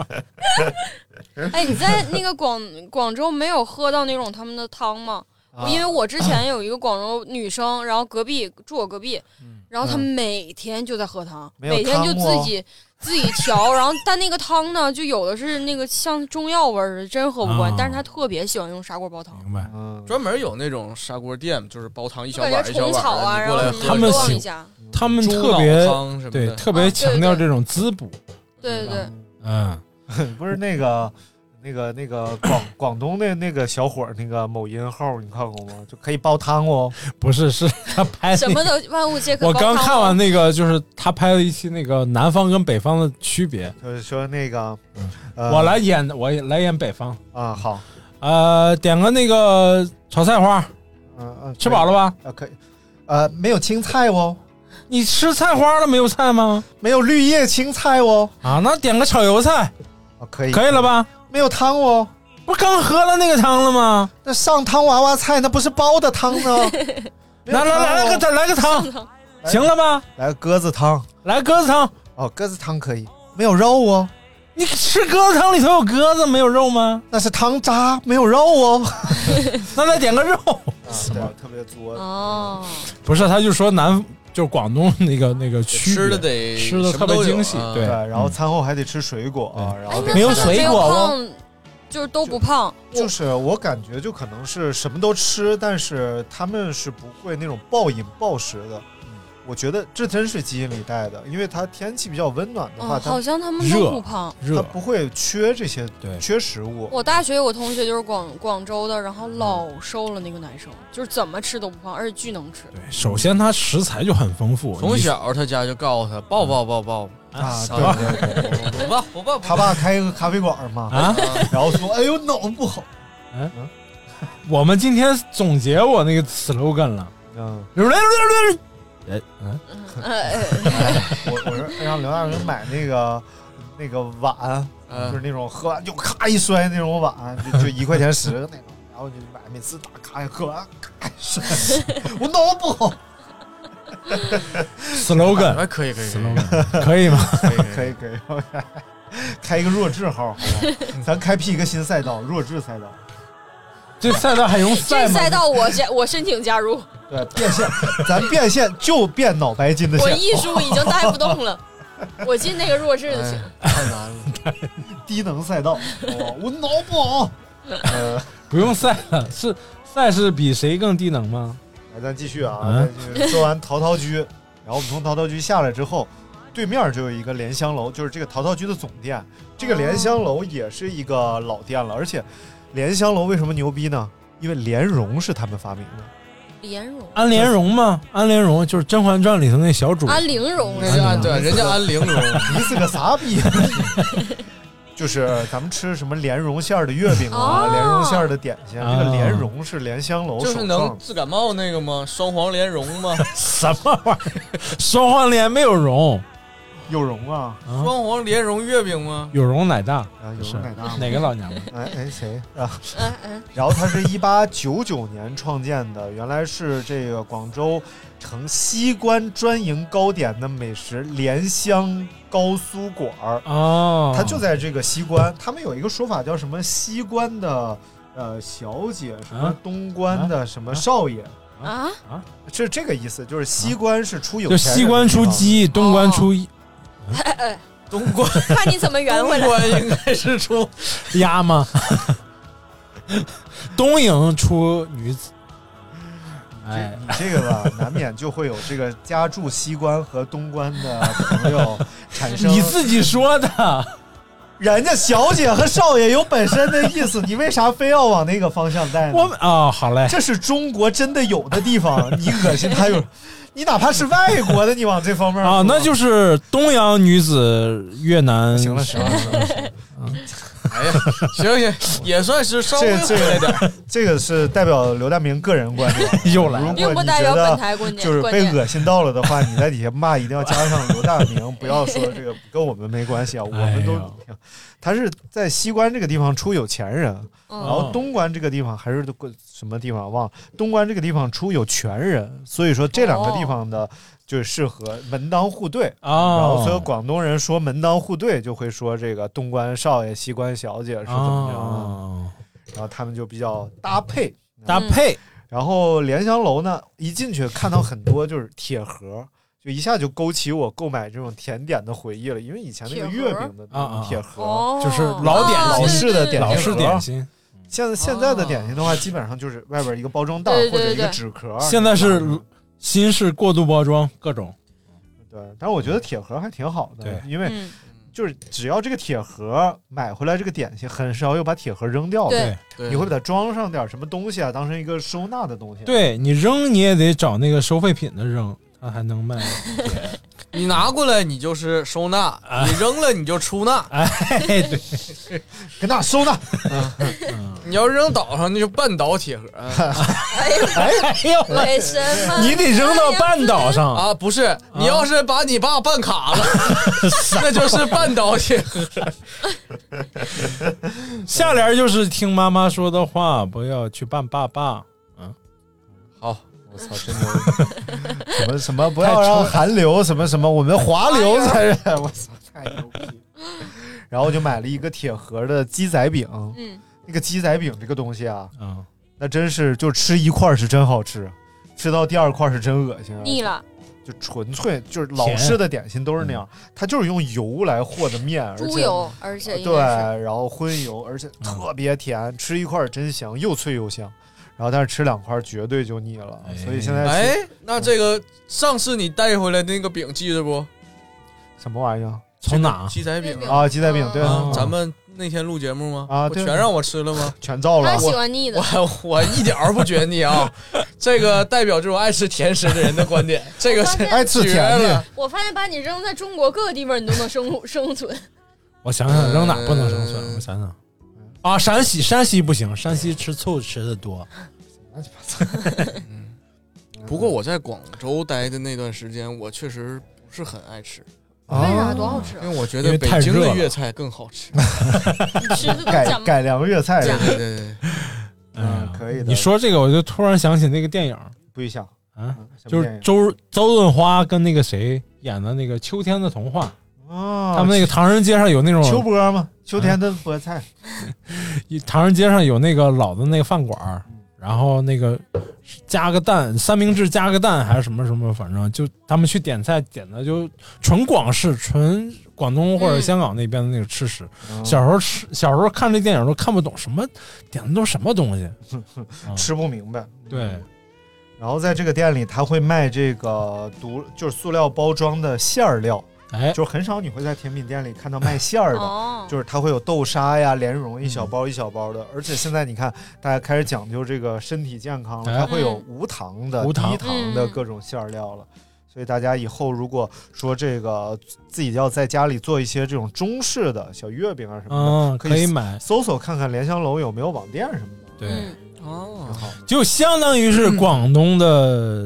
[laughs] 哎，你在那个广广州没有喝到那种他们的汤吗？啊因为我之前有一个广州女生，然后隔壁住我隔壁，然后她每天就在喝汤，每天就自己自己调，然后但那个汤呢，就有的是那个像中药味儿的，真喝不惯。啊但是她特别喜欢用砂锅煲汤，明白？嗯，专门有那种砂锅店，就是煲汤一小感碗一小觉虫草啊，碗，过来他们喜。他们特别对特别强调这种滋补，对对对，嗯，[laughs] 不是那个。那个那个广广东的那个小伙儿，那个某音号你看过吗？就可以煲汤哦。[laughs] 不是是他拍什么都万物皆可我。刚看完那个，就是他拍了一期那个南方跟北方的区别。就是说那个，呃我来演，我来演北方。啊，好，呃，点个那个炒菜花，嗯嗯，吃饱了吧？啊，可以，呃，没有青菜哦，你吃菜花了没有菜吗？没有绿叶青菜哦，啊，那点个炒油菜，啊，可以，可以了吧？没有汤哦，不是刚喝了那个汤了吗？那上汤娃娃菜那不是煲的汤呢？[laughs] 来来来来个来个汤，行了吧？来个鸽子汤，来鸽子汤，哦，鸽子汤可以，没有肉哦，你吃鸽子汤里头有鸽子没有肉吗？那是汤渣，没有肉哦。[laughs] 那再点个肉。啊，对，特别作。哦，不是，他就说南就是广东那个那个区别吃的得吃的特别精细对有啊对，然后餐后还得吃水果啊，然后没有水果吗，就是都不胖。就是我感觉就可能是什么都吃，但是他们是不会那种暴饮暴食的。我觉得这真是基因里带的，因为它天气比较温暖的话，嗯，好像他们都热不胖。它热，不会缺这些对缺食物。我大学有个同学就是广广州的，然后老瘦了，那个男生就是怎么吃都不胖，而且巨能吃。对，首先他食材就很丰富，从小他家就告诉他抱抱抱抱，啊，啥对对对对对，不抱不抱，他爸开一个咖啡馆嘛，啊，然后说，哎呦脑子不好，嗯我们今天总结我那个 slogan 了。嗯，哎嗯，[laughs] 我我说让刘大明买那个那个碗，嗯。就是那种喝完就咔一摔那种碗，就就一块钱十个那种，[laughs] 然后就买，每次打咔一喝完咔一摔，我脑子不好，slogan。哎，可以可以可以。Slogan 可以吗？可以。可以 [laughs] 可以，开一个弱智号，好吧？咱开辟一个新赛道，弱智赛道，这赛道还用赛吗？这赛道我加我申请加入，对，变现，咱变现就变脑白金的我线，艺术已经带不动了，[laughs] 我进那个弱智就行。哎太难了。[laughs] 低能赛道，哦我脑不好，[laughs] 呃。不用赛了，是赛是比谁更低能吗？来，咱继续啊，嗯咱继续说完陶陶居，然后我们从陶陶居下来之后，对面就有一个莲香楼，就是这个陶陶居的总店。这个莲香楼也是一个老店了，而且莲香楼为什么牛逼呢？因为莲蓉是他们发明的。莲蓉，安莲蓉吗？安莲蓉就是《甄嬛传》里头那小主，安陵容那是安对，人家安陵容，你是个傻逼！[laughs] 就是咱们吃什么莲蓉馅儿的月饼啊，哦莲蓉馅儿的点心，啊这个莲蓉是莲香楼就是能。治感冒那个吗？双黄莲蓉吗？[laughs] 什么玩意儿？双黄莲没有蓉，有容啊，啊。双黄莲蓉月饼吗？有容奶大，啊有是蓉奶大。[laughs] 哪个老娘们？哎哎谁？啊？嗯嗯，然后它是一八九九年创建的，原来是这个广州城西关专营糕点的美食莲香糕酥馆儿，哦，它就在这个西关。他们有一个说法叫什么西关的呃小姐，什么啊？东关的什么少爷，啊？啊，是这个意思，就是西关是出有钱西关出鸡，东关出 [laughs] 东关看你怎么圆回来。东关应该是出鸭吗？[laughs] 东营出女子，哎，你这个吧，[laughs] 难免就会有这个家住西关和东关的朋友产生。你自己说的，人家小姐和少爷有本身的意思，你为啥非要往那个方向带呢？我们啊，好嘞，这是中国真的有的地方，你恶心他有，你哪怕是外国的，你往这方面 [laughs] 啊，那就是东洋女子越南。行了，行了，行了，哎呀，行行，也算是稍微回这这来点儿。个这个是代表刘大明个人观点，[laughs] 又来了。如果你觉代表本得台观点，就是被恶心到了的话，你在底下骂一定要加上刘大明，[laughs] 不要说这个跟我们没关系啊，我们都他是在西关这个地方出有钱人，嗯。然后东关这个地方还是什么地方忘了，东关这个地方出有权人，所以说这两个地方的就适合门当户对。哦，然后所有广东人说门当户对，就会说这个东关少爷、西关小姐是怎么样的，哦。然后他们就比较搭配。搭配。然后莲香楼呢，一进去看到很多就是铁盒，就一下就勾起我购买这种甜点的回忆了。因为以前那个月饼的那种铁盒，哦，就是老点老心式的点心老式盒点心，现在现在的点心的话，基本上就是外边一个包装袋或者一个纸壳。现在是新式过度包装，各种对，但是我觉得铁盒还挺好的，对因为嗯，就是只要这个铁盒买回来这个点心，很少有把铁盒扔掉的。对对你会把它装上点什么东西啊，当成一个收纳的东西。，对你扔你也得找那个收废品的扔，它还能卖。你拿过来你就是收纳，你扔了你就出纳。哎，对，给那收纳。[laughs] 你要扔岛上那就半岛铁盒哎呦，哎呦，为什么你得扔到半岛上，啊！不是，你要是把你爸办卡了，[laughs] 那就是半岛铁盒。下联就是听妈妈说的话，不要去办爸爸。好，我操，真牛！[laughs] 什么什么不要让韩流什么什么，我们华流才是。我操，太牛逼！然后我就买了一个铁盒的鸡仔饼，嗯，那个鸡仔饼这个东西啊，嗯，那真是就吃一块儿是真好吃，吃到第二块儿是真恶心啊！腻了，就纯粹就是老式的点心都是那样，它就是用油来和的面，而且猪油，而且对，然后荤油，而且特别甜，吃一块儿真香，又脆又香。然后但是吃两块儿绝对就腻了，所以现在哎，那这个上次你带回来那个饼记得不？什么玩意儿从哪？鸡仔饼饼啊？鸡仔饼对，啊咱们那天录节目吗？啊全让我吃了吗？[laughs] 全造了他。喜欢腻的，我我一点儿不觉得腻啊，[laughs] 这个代表这种爱吃甜食的人的观点，这个是爱吃甜绝的了。我发现把你扔在中国各个地方，你都能生生存。我想想扔哪不能生存？我想想啊，山西山西不行，山西吃醋吃的多。[laughs] 不过我在广州待的那段时间，我确实不是很爱吃，为啥多好吃啊？因为我觉得北京的粤菜更好吃。[laughs] 吃的都改讲改良粤菜，对对对，嗯，可以的。你说这个，我就突然想起那个电影不许想啊，就是周周润发跟那个谁演的那个《秋天的童话》，啊，他们那个唐人街上有那种秋波嘛，秋天的菠菜，[laughs] 唐人街上有那个老的那个饭馆，然后那个加个蛋，三明治加个蛋还是什么什么，反正就他们去点菜点的就纯广式、纯广东或者香港那边的那个吃食。嗯小时候吃，小时候看这电影都看不懂什么点的都什么东西，[laughs] 吃不明白。对，然后在这个店里，他会卖这个独就是塑料包装的馅儿料，哎，就是很少你会在甜品店里看到卖馅儿的，哦，就是它会有豆沙呀、莲蓉一小包一小包的，而且现在你看大家开始讲究这个身体健康了，哎。它会有无糖的、无糖。低糖的各种馅儿料了。所以大家以后如果说这个自己要在家里做一些这种中式的小月饼啊什么的，嗯，可可以买，搜索看看莲香楼有没有网店什么的。对，嗯哦，就相当于是广东的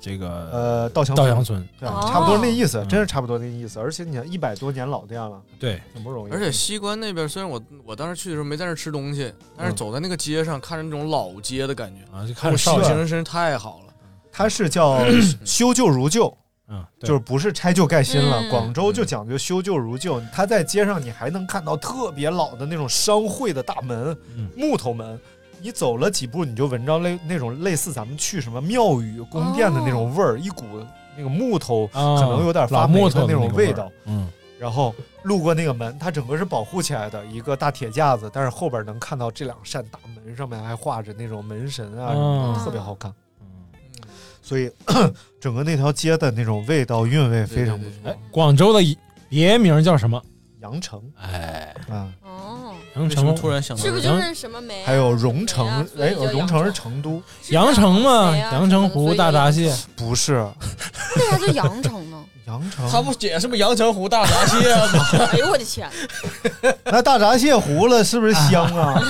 这个呃，稻香稻香村，对，哦差不多那意思，嗯真是差不多那意思。而且你看，一百多年老店了，对，挺不容易。而且西关那边虽然我我当时去的时候没在那儿吃东西，但是嗯。走在那个街上，看着那种老街的感觉，啊，就看少心情真是太好了。它是叫 [clears throat] 修旧如旧，嗯，就是不是拆旧盖新了。嗯。广州就讲究修旧如旧，它在街上你还能看到特别老的那种商会的大门，嗯。木头门。你走了几步，你就闻着类那种类似咱们去什么庙宇、宫殿的那种味儿，一股那个木头啊可能有点发木头霉的那种味道。嗯，然后路过那个门，它整个是保护起来的一个大铁架子，但是后边能看到这两扇大门上面还画着那种门神啊，什么的哦特别好看。嗯。所以 [clears throat] 整个那条街的那种味道韵味非常不错。哎，广州的别名叫什么？羊城。哎，啊，哦，为什么羊城突然想到是不是就是什么梅啊？还有荣城哎，荣城是成都，阳城嘛，梅啊阳澄湖大闸蟹，[laughs] 不是为啥叫阳城呢？阳城。他不解释吗？阳澄湖大闸蟹吗？[laughs] 哎呦我的天！[laughs] 那大闸蟹糊了是不是香啊？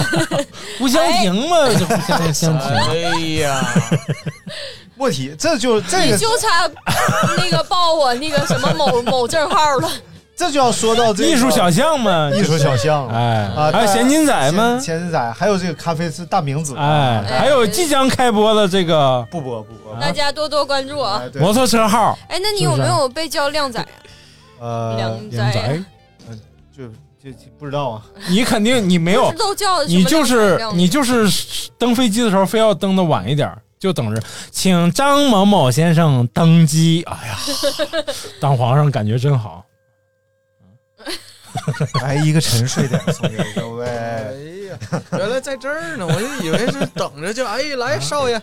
不相停嘛，这不相相停。哎呀，莫提，这就这你就差那个报我那个什么某某证号了。这就要说到这个艺术小象嘛，[laughs] 艺术小巷了。哎，啊，还有咸金仔吗？咸金仔，还有这个咖啡是大明子，哎，还有即将开播的这个不播不播，大家多多关注啊！摩托车号，哎，那你有没有被叫靓仔啊？呃，靓靓仔，就就就不知道啊，你肯定你没有，都叫你就是你就是登飞机的时候非要登的晚一点，就等着请张某某先生登机。哎呀，当皇上感觉真好。来一个沉睡点送给各位。哎呀，原来在这儿呢，我就以为是等着就哎来少爷，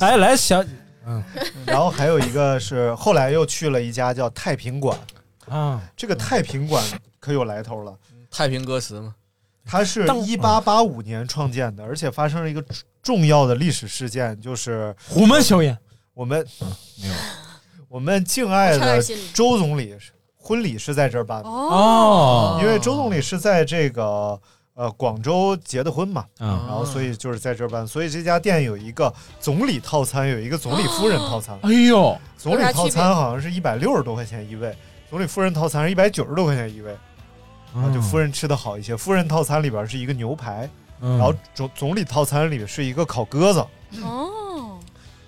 哎，来 [laughs] 小嗯。然后还有一个是后来又去了一家叫太平馆，啊，这个太平馆可有来头了，太平歌词嘛，它是当一八八五年创建的，而且发生了一个重要的历史事件，就是虎门销烟我们 [laughs] 没有我们敬爱的周总理婚礼是在这儿办的，哦。因为周总理是在这个呃广州结的婚嘛，嗯。然后所以就是在这儿办，所以这家店有一个总理套餐，有一个总理夫人套餐。哎呦，总理套餐好像是一百六十多块钱一位，总理夫人套餐是一百九十多块钱一位，然后就夫人吃的好一些。夫人套餐里边是一个牛排，嗯，然后总总理套餐里面是一个烤鸽子。哦，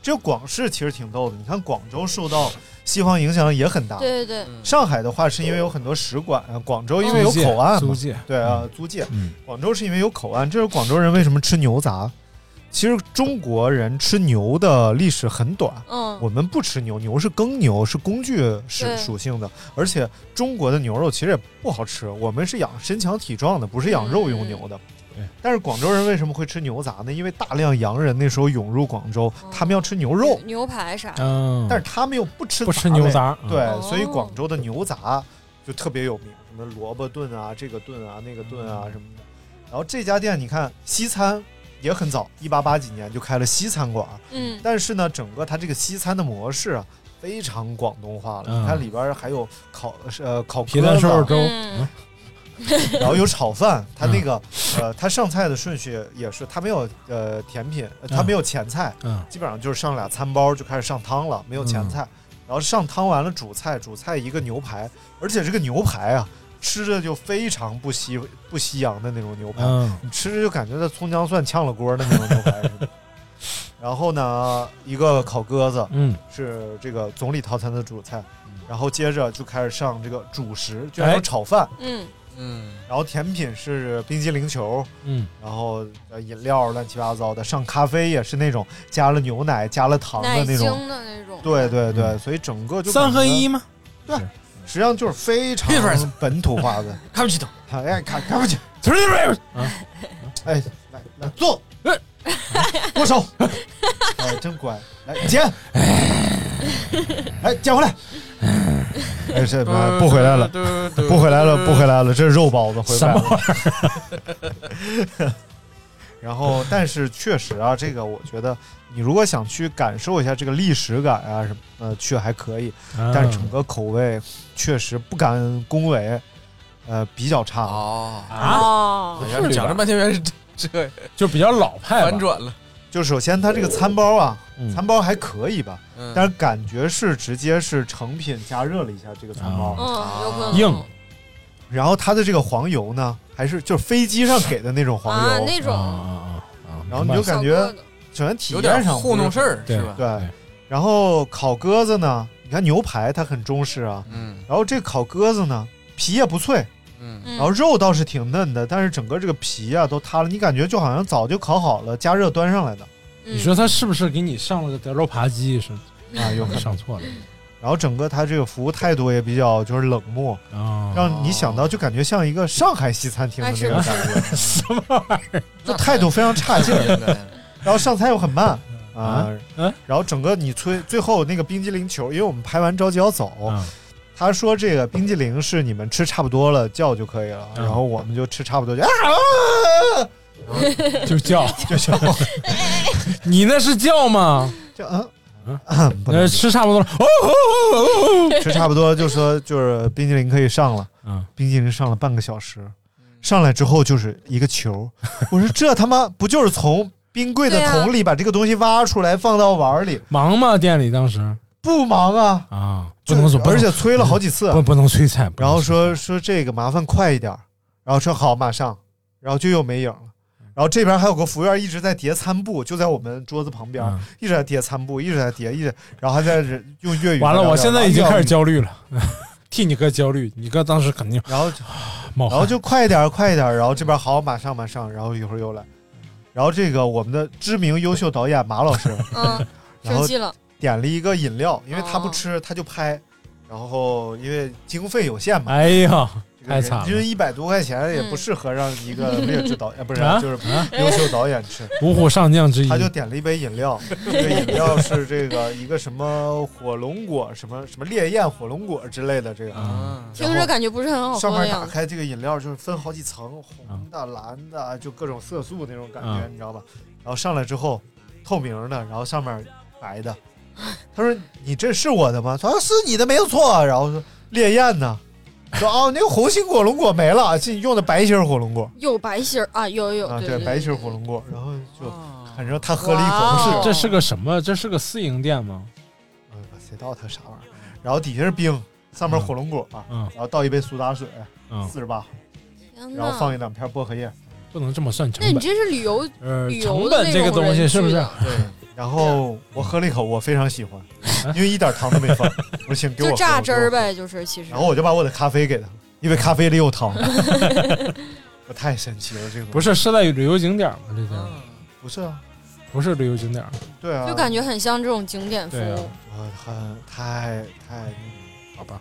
这广式其实挺逗的，你看广州受到西方影响也很大。对对对，上海的话是因为有很多使馆，啊广州因为有口岸嘛，租界，对啊，租界。嗯，广州是因为有口岸，这是广州人为什么吃牛杂。其实中国人吃牛的历史很短，嗯，我们不吃牛，牛是耕牛，是工具属属性的，而且中国的牛肉其实也不好吃，我们是养身强体壮的，不是养肉用牛的。对。但是广州人为什么会吃牛杂呢？因为大量洋人那时候涌入广州，他们要吃牛肉，牛排啥的，嗯，但是他们又不吃不吃牛杂，嗯。对，哦所以广州的牛杂就特别有名，什么萝卜炖啊，这个炖啊，那个炖啊什么的。然后这家店你看西餐也很早，一八八几年就开了西餐馆，嗯。但是呢，整个它这个西餐的模式啊，非常广东化了。嗯。你看里边儿还有烤呃烤皮蛋瘦肉粥，嗯。嗯 [laughs] 然后有炒饭，它那个呃，它上菜的顺序也是，它没有呃甜品，呃它嗯。没有前菜，嗯。基本上就是上俩餐包就开始上汤了，没有前菜。然后上汤完了主菜，主菜一个牛排，而且这个牛排啊，吃着就非常不西不西洋的那种牛排，嗯。你吃着就感觉在葱姜蒜炝了锅的那种牛排似的。然后呢，一个烤鸽子嗯，是这个总理套餐的主菜，然后接着就开始上这个主食，居然有哎炒饭，嗯嗯，然后甜品是冰激凌球，嗯，然后呃饮料乱七八糟的，上咖啡也是那种加了牛奶、加了糖的那种，的那种，对对对，嗯。所以整个就三合一吗？对，实际上就是非常本土化的。[laughs] 看不起他，哎，看看不起，啊。哎，来来坐，握手，哎，真乖，来捡，哎，捡回来，[laughs] 哎，这妈不回来了，不回来了，不回来了，这是肉包子回不来了。[laughs] 然后，但是确实啊，这个我觉得，你如果想去感受一下这个历史感啊什么，呃，去还可以，啊但是整个口味确实不敢恭维，呃，比较差。哦，啊，哦，哎呀，讲这半天原来是这这就比较老派反转了，就首先它这个餐包啊，嗯。餐包还可以吧，嗯。但是感觉是直接是成品加热了一下这个餐包，嗯，有可能。硬。然后它的这个黄油呢，还是就是飞机上给的那种黄油，啊那种。啊啊啊啊！然后你就感觉首先体有点验上糊弄事儿，对是吧？对。然后烤鸽子呢，你看牛排它很中式啊，嗯。然后这烤鸽子呢皮也不脆，嗯嗯然后肉倒是挺嫩的，但是整个这个皮啊都塌了，你感觉就好像早就烤好了，加热端上来的嗯你说他是不是给你上了个德州扒鸡？是啊，有可能上错了然后整个他这个服务态度也比较就是冷漠，啊？让你想到就感觉像一个上海西餐厅的那种感觉，什么玩意儿？[laughs] 就态度非常差劲 [laughs] 然后上菜又很慢啊然后整个你催最后那个冰激凌球，因为我们拍完着急要走，啊他说这个冰激凌是你们吃差不多了叫就可以了，嗯。然后我们就吃差不多就啊，就叫就叫。你那是叫吗？叫嗯。嗯。嗯，不能。呃，吃差不多了。哦哦哦哦哦。[laughs] 吃差不多就说就是冰激凌可以上了，嗯，冰激凌上了半个小时，上来之后就是一个球，[laughs] 我说这他妈不就是从冰柜的桶里把这个东西挖出来放到碗里？忙吗？店里当时？不忙啊，啊，就不能说，而且催了好几次，不不能催菜，然后说说这个麻烦快一点，然后说好马上，然后就又没影了。然后这边还有个服务员一直在叠餐布，就在我们桌子旁边，嗯一直在叠餐布，一直在叠，一直，然后还在这用粤语。完了，我现在已经开始，焦虑了，[laughs] 替你哥焦虑，你哥当时肯定然后。然后就快一点，快一点，然后这边好，马上马上，然后一会儿又来，然后这个我们的知名优秀导演马老师嗯，然后生气了，点了一个饮料，因为他不哦。吃他就拍，然后因为经费有限嘛，哎呀，太惨了。就是一百多块钱也不嗯适合让一个劣质导演，不是啊就是啊？优秀导演吃，五虎上将之一，他就点了一杯饮料，[laughs] 这个饮料是这个一个什么火龙果什么什么烈焰火龙果之类的这个。啊，听着感觉不是很好上面打。开这个饮料就是分好几层，红的、蓝的，就各种色素那种感觉，嗯你知道吧？然后上来之后，透明的，然后上面白的。[laughs] 他说：“你这是我的吗？”他说：“是你的，没有错。”然后说：“烈焰呢？”说：“哦，那个红心火龙果没了，是你用的白心火龙果有白心啊，有有啊，对对，白心火龙果。[laughs] ”然后就反正他喝了一口，是哦这是个什么？这是个私营店吗？嗯，谁知道它啥玩意儿？然后底下是冰，上面火龙果，嗯然后倒一杯苏打水，嗯，四十八，天然后放，一两片薄荷叶，不能这么算成本。那你这是旅游呃，成本这个东西是不是？对。然后我喝了一口，我非常喜欢，因为一点糖都没放。我说请给我就榨汁儿。呗，就是其实然后我就把我的咖啡给他，因为咖啡里有糖。[laughs] 我太神奇了，这个不是是在旅游景点吗？这家不是啊？不是旅游景点。对啊，就感觉很像这种景点服对啊务。呃很太太好吧，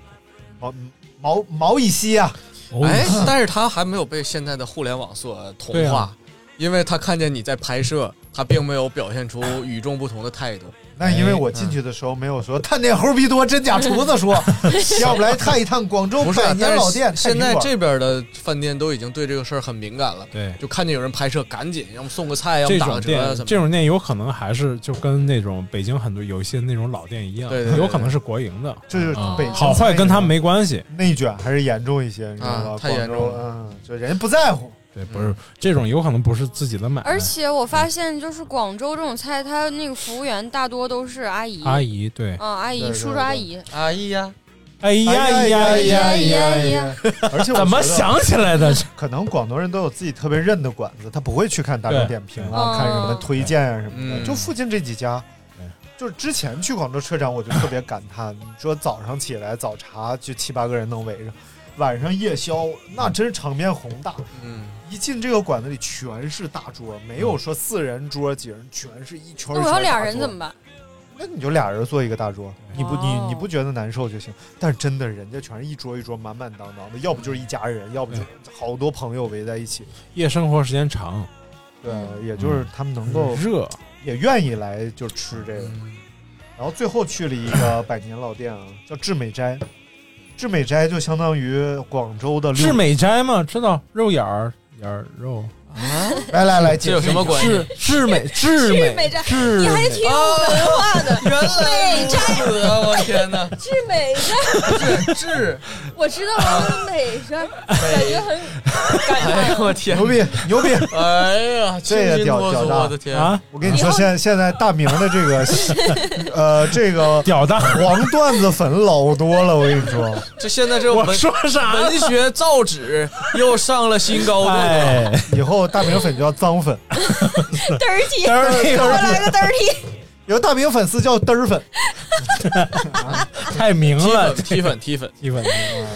毛毛毛以西啊！哦哎，但是他还没有被现在的互联网所同化，啊因为他看见你在拍摄，他并没有表现出与众不同的态度。那因为我进去的时候没有说探店猴逼多，真假厨子说，[laughs] 要不来探一探广州百，年老店。现在这边的饭店都已经对这个事儿很敏感了，对，就看见有人拍摄，赶紧要么送个菜，要么打个折啊种店什么。这种店有可能还是就跟那种北京很多有一些那种老店一样，对对对有可能是国营的，这就是啊北京好坏跟他们没关系。内卷还是严重一些，你知道吧？啊太严重了嗯，就人家不在乎。对，不是这种有可能不是自己的买卖，而且我发现，就是广州这种菜，它那个服务员大多都是阿姨。阿姨对，啊，阿姨、叔叔、阿姨。阿姨呀，哎呀呀呀呀呀呀！而且我怎么想起来的？[laughs] 可能广东人都有自己特别认的馆子，他不会去看大众点评啊，看什么推荐啊什么的，嗯就附近这几家。就是之前去广州车展，我就特别感叹，你说早上起来早茶就七八个人能围着，晚上夜宵那真是场面宏大。嗯，一进这个馆子里全是大桌，没有说四人桌几人，全是一圈儿一圈那我要俩人怎么办？那你就俩人坐一个大桌，你不你哦你不觉得难受就行。但是真的，人家全是一桌一桌满满当当的，要不就是一家人，要不就好多朋友围在一起。夜生活时间长，对，也就是他们能够热，也愿意来就吃这个。然后最后去了一个百年老店啊，叫致美斋。致美斋就相当于广州的致美斋嘛，知道肉眼儿眼儿肉。来 [laughs] 来来，这有什么关系？致致美致美美斋致你还挺有文化的。原来美斋，如此啊！我天哪，致美斋，是，我知道了，美斋，感觉很感哎叹。我天牛，逼牛逼！哎呀，这个清新脱俗，屌屌大我的天！啊，我跟你说，现在现在大明的这个 [laughs] 呃这个屌大！黄段子粉老多了，我跟你说。这现在这我文说啥？文学造纸又上了新高度以后大明粉就叫脏粉我 [laughs] 来个 dirty。有大明粉丝叫嘚儿粉。太明了，踢粉，踢粉，踢粉，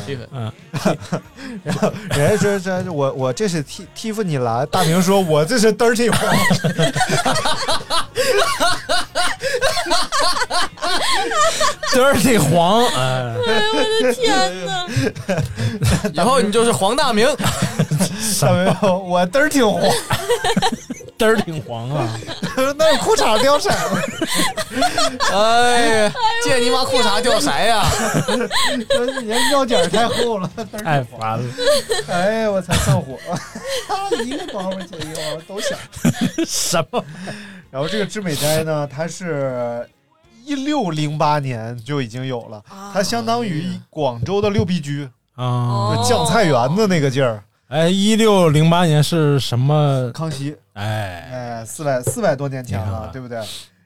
踢粉，嗯，[laughs] 然后人家说这我我这是蒂蒂芙尼蓝，大明说我这是 dirty 黄。dirty 黄，哎，哎呦我的天哪！以后你就是黄大明。大明说我 dirty 黄，[laughs] dirty 黄啊！[laughs] 那裤衩掉色了。哎呀，借你妈裤衩掉色呀！说你这腰间儿太厚了，[laughs] 太烦了，哎呀，我才上火，一个包袱接一个包袱都想。什么？然后这个知美斋呢，它是一六零八年就已经有了，它相当于广州的六必居，啊？酱菜园子那个劲儿。哎，一六零八年是什么？康熙，哎，哎，四百四百多年前了，对不对？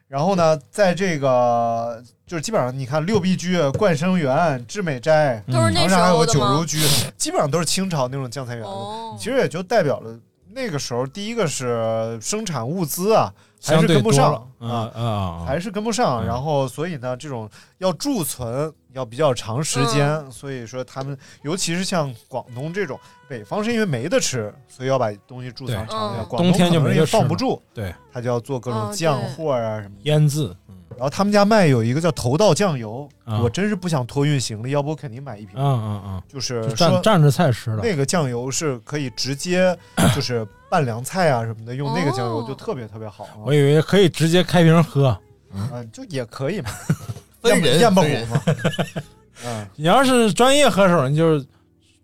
然后呢，在这个就是基本上，你看六必居、冠生园、知美斋，都是那时然后还有个？九如居，基本上都是清朝那种酱菜园子。哦其实也就代表了那个时候，第一个是生产物资啊，还是跟不上啊啊！还是跟不上。嗯然后，所以呢，这种要贮存要比较长时间，嗯所以说他们，尤其是像广东这种，北方是因为没得吃，所以要把东西贮藏对长一点。嗯广东冬天就可能也没得吃放不住，对，他就要做各种哦酱货啊什么。腌制，然后他们家卖有一个叫头道酱油，啊我真是不想托运行李，要不我肯定买一瓶。嗯嗯嗯，就是就蘸蘸着菜吃的。那个酱油是可以直接 [clears throat] 就是拌凉菜啊什么的，用那个酱油哦就特别特别好啊。我以为可以直接开瓶喝，嗯，就也可以嘛，[laughs] 分人咽不分人虎嘛。[laughs] 嗯，你要是专业喝手，你就是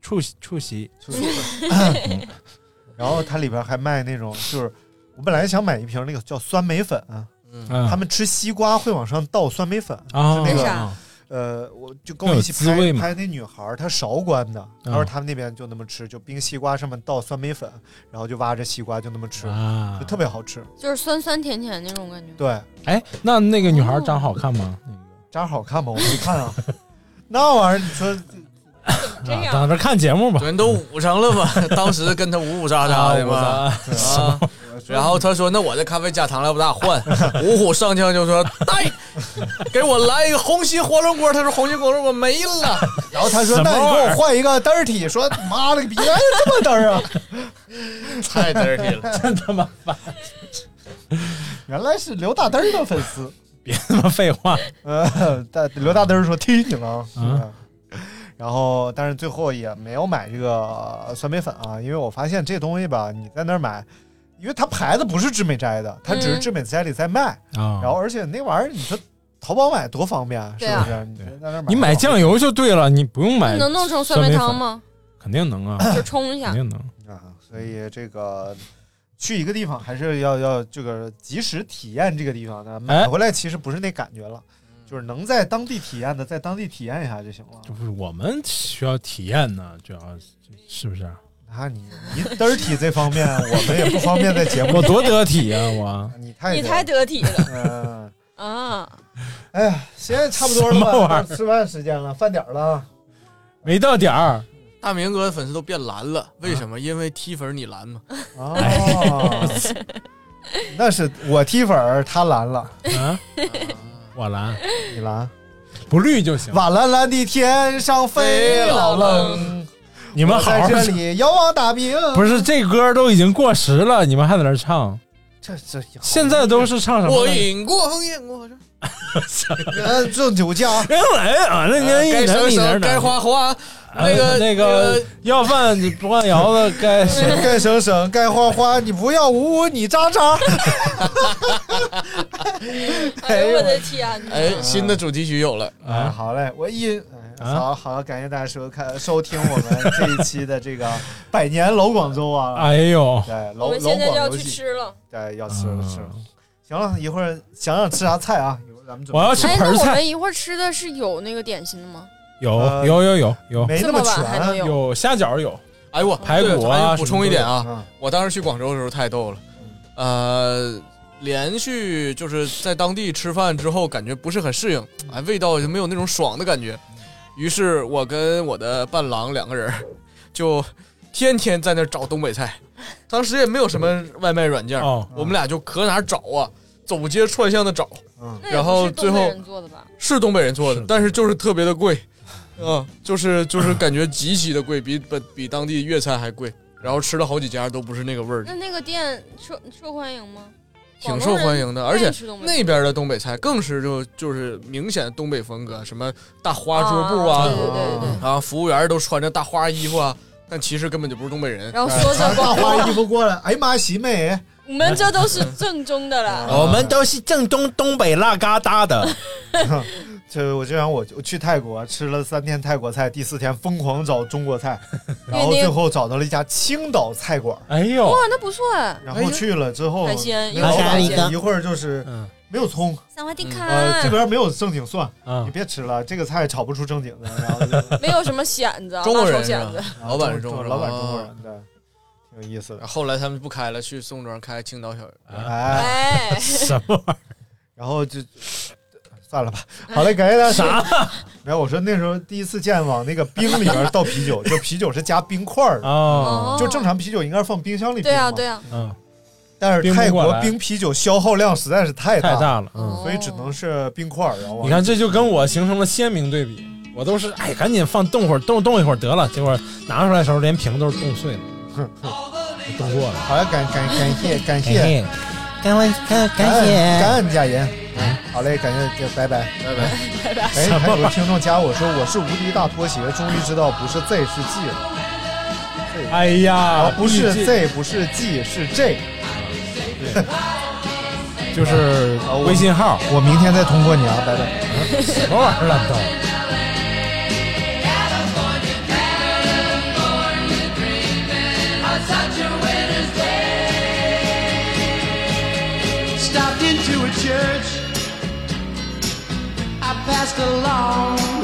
触触席。[laughs] 然后它里边还卖那种，就是我本来想买一瓶那个叫酸梅粉，嗯，他们吃西瓜会往上倒酸梅粉，啊，是那个呃，我就跟我一起拍拍那女孩儿，她韶关的，她说他们那边就那么吃，就冰西瓜上面倒酸梅粉，然后就挖着西瓜就那么吃，啊就，特别好吃。就是酸酸甜甜那种感觉。对，哎，那那个女孩长好看吗？那个渣好看吗？我没看啊。[laughs] 那玩意儿，你说 [laughs] 这样啊等着看节目吧。人都捂上了嘛，[laughs] 当时跟他呜呜喳喳的嘛。啊啊，然后他说：“那我这咖啡加糖来不大换。”五虎上将就说：“带，给我来一个红心火龙果。”他说：“红心火龙果没了。然后他说：“什么那你给我换一个 dirty。”说：“妈了个逼，哎，这么嘚儿啊！”太 dirty 了，真他妈烦！原来是刘大嘚儿的粉丝。[laughs] 别他妈废话。[laughs] 呃，大刘大灯说踢你了。嗯嗯然后，但是最后也没有买这个酸梅粉啊，因为我发现这东西吧，你在那儿买，因为它牌子不是智美斋的，它只是嗯智美斋里在卖。啊，然后而且那玩意儿，你说淘宝买多方便，啊不是？你在那儿你买酱油就对了，你不用买能弄成酸梅汤吗？肯定能啊，就冲一下肯。定能。啊，所以这个去一个地方还是要要这个及时体验这个地方的，买哎回来其实不是那感觉了，就是能在当地体验的，在当地体验一下就行了。这不是我们需要体验呢，主要是不是？那你你嘚儿体这方面，我们也不方便在节目。[laughs] 我多得体呀，我你太你太得体了 [laughs] 嗯，啊！哎呀，现在差不多了吧？吃饭时间了，饭点儿了。没到点儿。大明哥的粉丝都变蓝了，为什么？因为踢粉你蓝嘛。哦，[laughs] 那是我踢粉儿，他蓝了，啊，我蓝，你蓝。不绿就行。瓦蓝蓝的天上飞。老冷，你们好好这里遥望大明。不是这歌都已经过时了，你们还在那唱？这这现在都是唱什么我呢？饮过风烟过，[laughs] 呃，这酒家，原来啊，那年一该年一年生生该花花，[laughs] 那个那个要饭你不换窑子，该 [laughs] 该省省，该花花，你不要呜呜，你渣渣。[laughs] 哎呦我的天哪！哎，新的主题曲有了。哎，好嘞，我一好好感谢大家收看收听我们这一期的这个百年老广州啊，哎呦，对，我们老老现在就要去吃了。对，要吃了吃了。嗯行了，一会儿想想吃啥菜啊？一会儿咱们准备我要吃哎，那我们一会儿吃的是有那个点心的吗？有呃有有有有。没那么这么晚还能全。有？有虾饺有，哎呦我排骨啊补充一点啊，嗯。我当时去广州的时候太逗了，呃，连续就是在当地吃饭之后，感觉不是很适应，哎，味道就没有那种爽的感觉。于是我跟我的伴郎两个人 [laughs] 就天天在那儿找东北菜，当时也没有什么外卖软件，哦。我们俩就可哪儿找啊，走街串巷的找，嗯。那也然后不是东北最后人做的吧？是东北人做的是，但是就是特别的贵，嗯，就是就是感觉极其的贵，比本比当地粤菜还贵。然后吃了好几家都不是那个味儿那，那个店受受欢迎吗？挺受欢迎的，而且那那边的东北菜更是就就是明显的东北风格，什么大花桌布啊，对对对对。然后服务员都穿着大花衣服啊，但其实根本就不是东北人。然后说着大花衣服过来，哎呀妈，喜妹，我们这都是正宗的啦。[laughs] 我们都是正宗东北辣嘎达的。[laughs] 就我就想我我去泰国吃了三天泰国菜，第四天疯狂找中国菜，[laughs] 然后最后找到了一家青岛菜馆，哎呦。哇，，那不错。哎。然后去了之后，海鲜一会儿就是嗯。没有葱，呃，这边没有正经蒜，啊你，别吃了，这个菜炒不出正经的，然后就 [laughs] 没有什么蚬子，中国人。老板是中中国人，老板中国哦人，对，挺有意思的。后来他们不开了，去宋庄开青岛小哎，[laughs] 什么玩意儿？然后就算了吧。[laughs] 好嘞，感谢大家。啥？没有，我说那时候第一次见往那个冰里边倒啤酒，[laughs] 就啤酒是加冰块儿儿的，哦，就正常啤酒应该是放冰箱里冰对啊对啊，嗯，但是泰国冰啤酒消耗量实在是太大，太大了，嗯。所以只能是冰块儿。然后你看，这就跟我形成了鲜明对比。我都是哎，赶紧放冻会儿，冻冻一会儿得了。结果拿出来的时候，连瓶都是冻碎了，[laughs] 冻过了。好了，感感感谢感谢谢，感恩感感恩感恩佳言。好嘞，感谢，就拜拜拜拜。哎，还有个听众加我说我是无敌大拖鞋，终于知道不是 Z 是 G 了。哎呀啊，，不是 Z，不是 G，是 J。对就是微信号，我明天再通过你啊，拜拜。什么玩意儿乱 passed along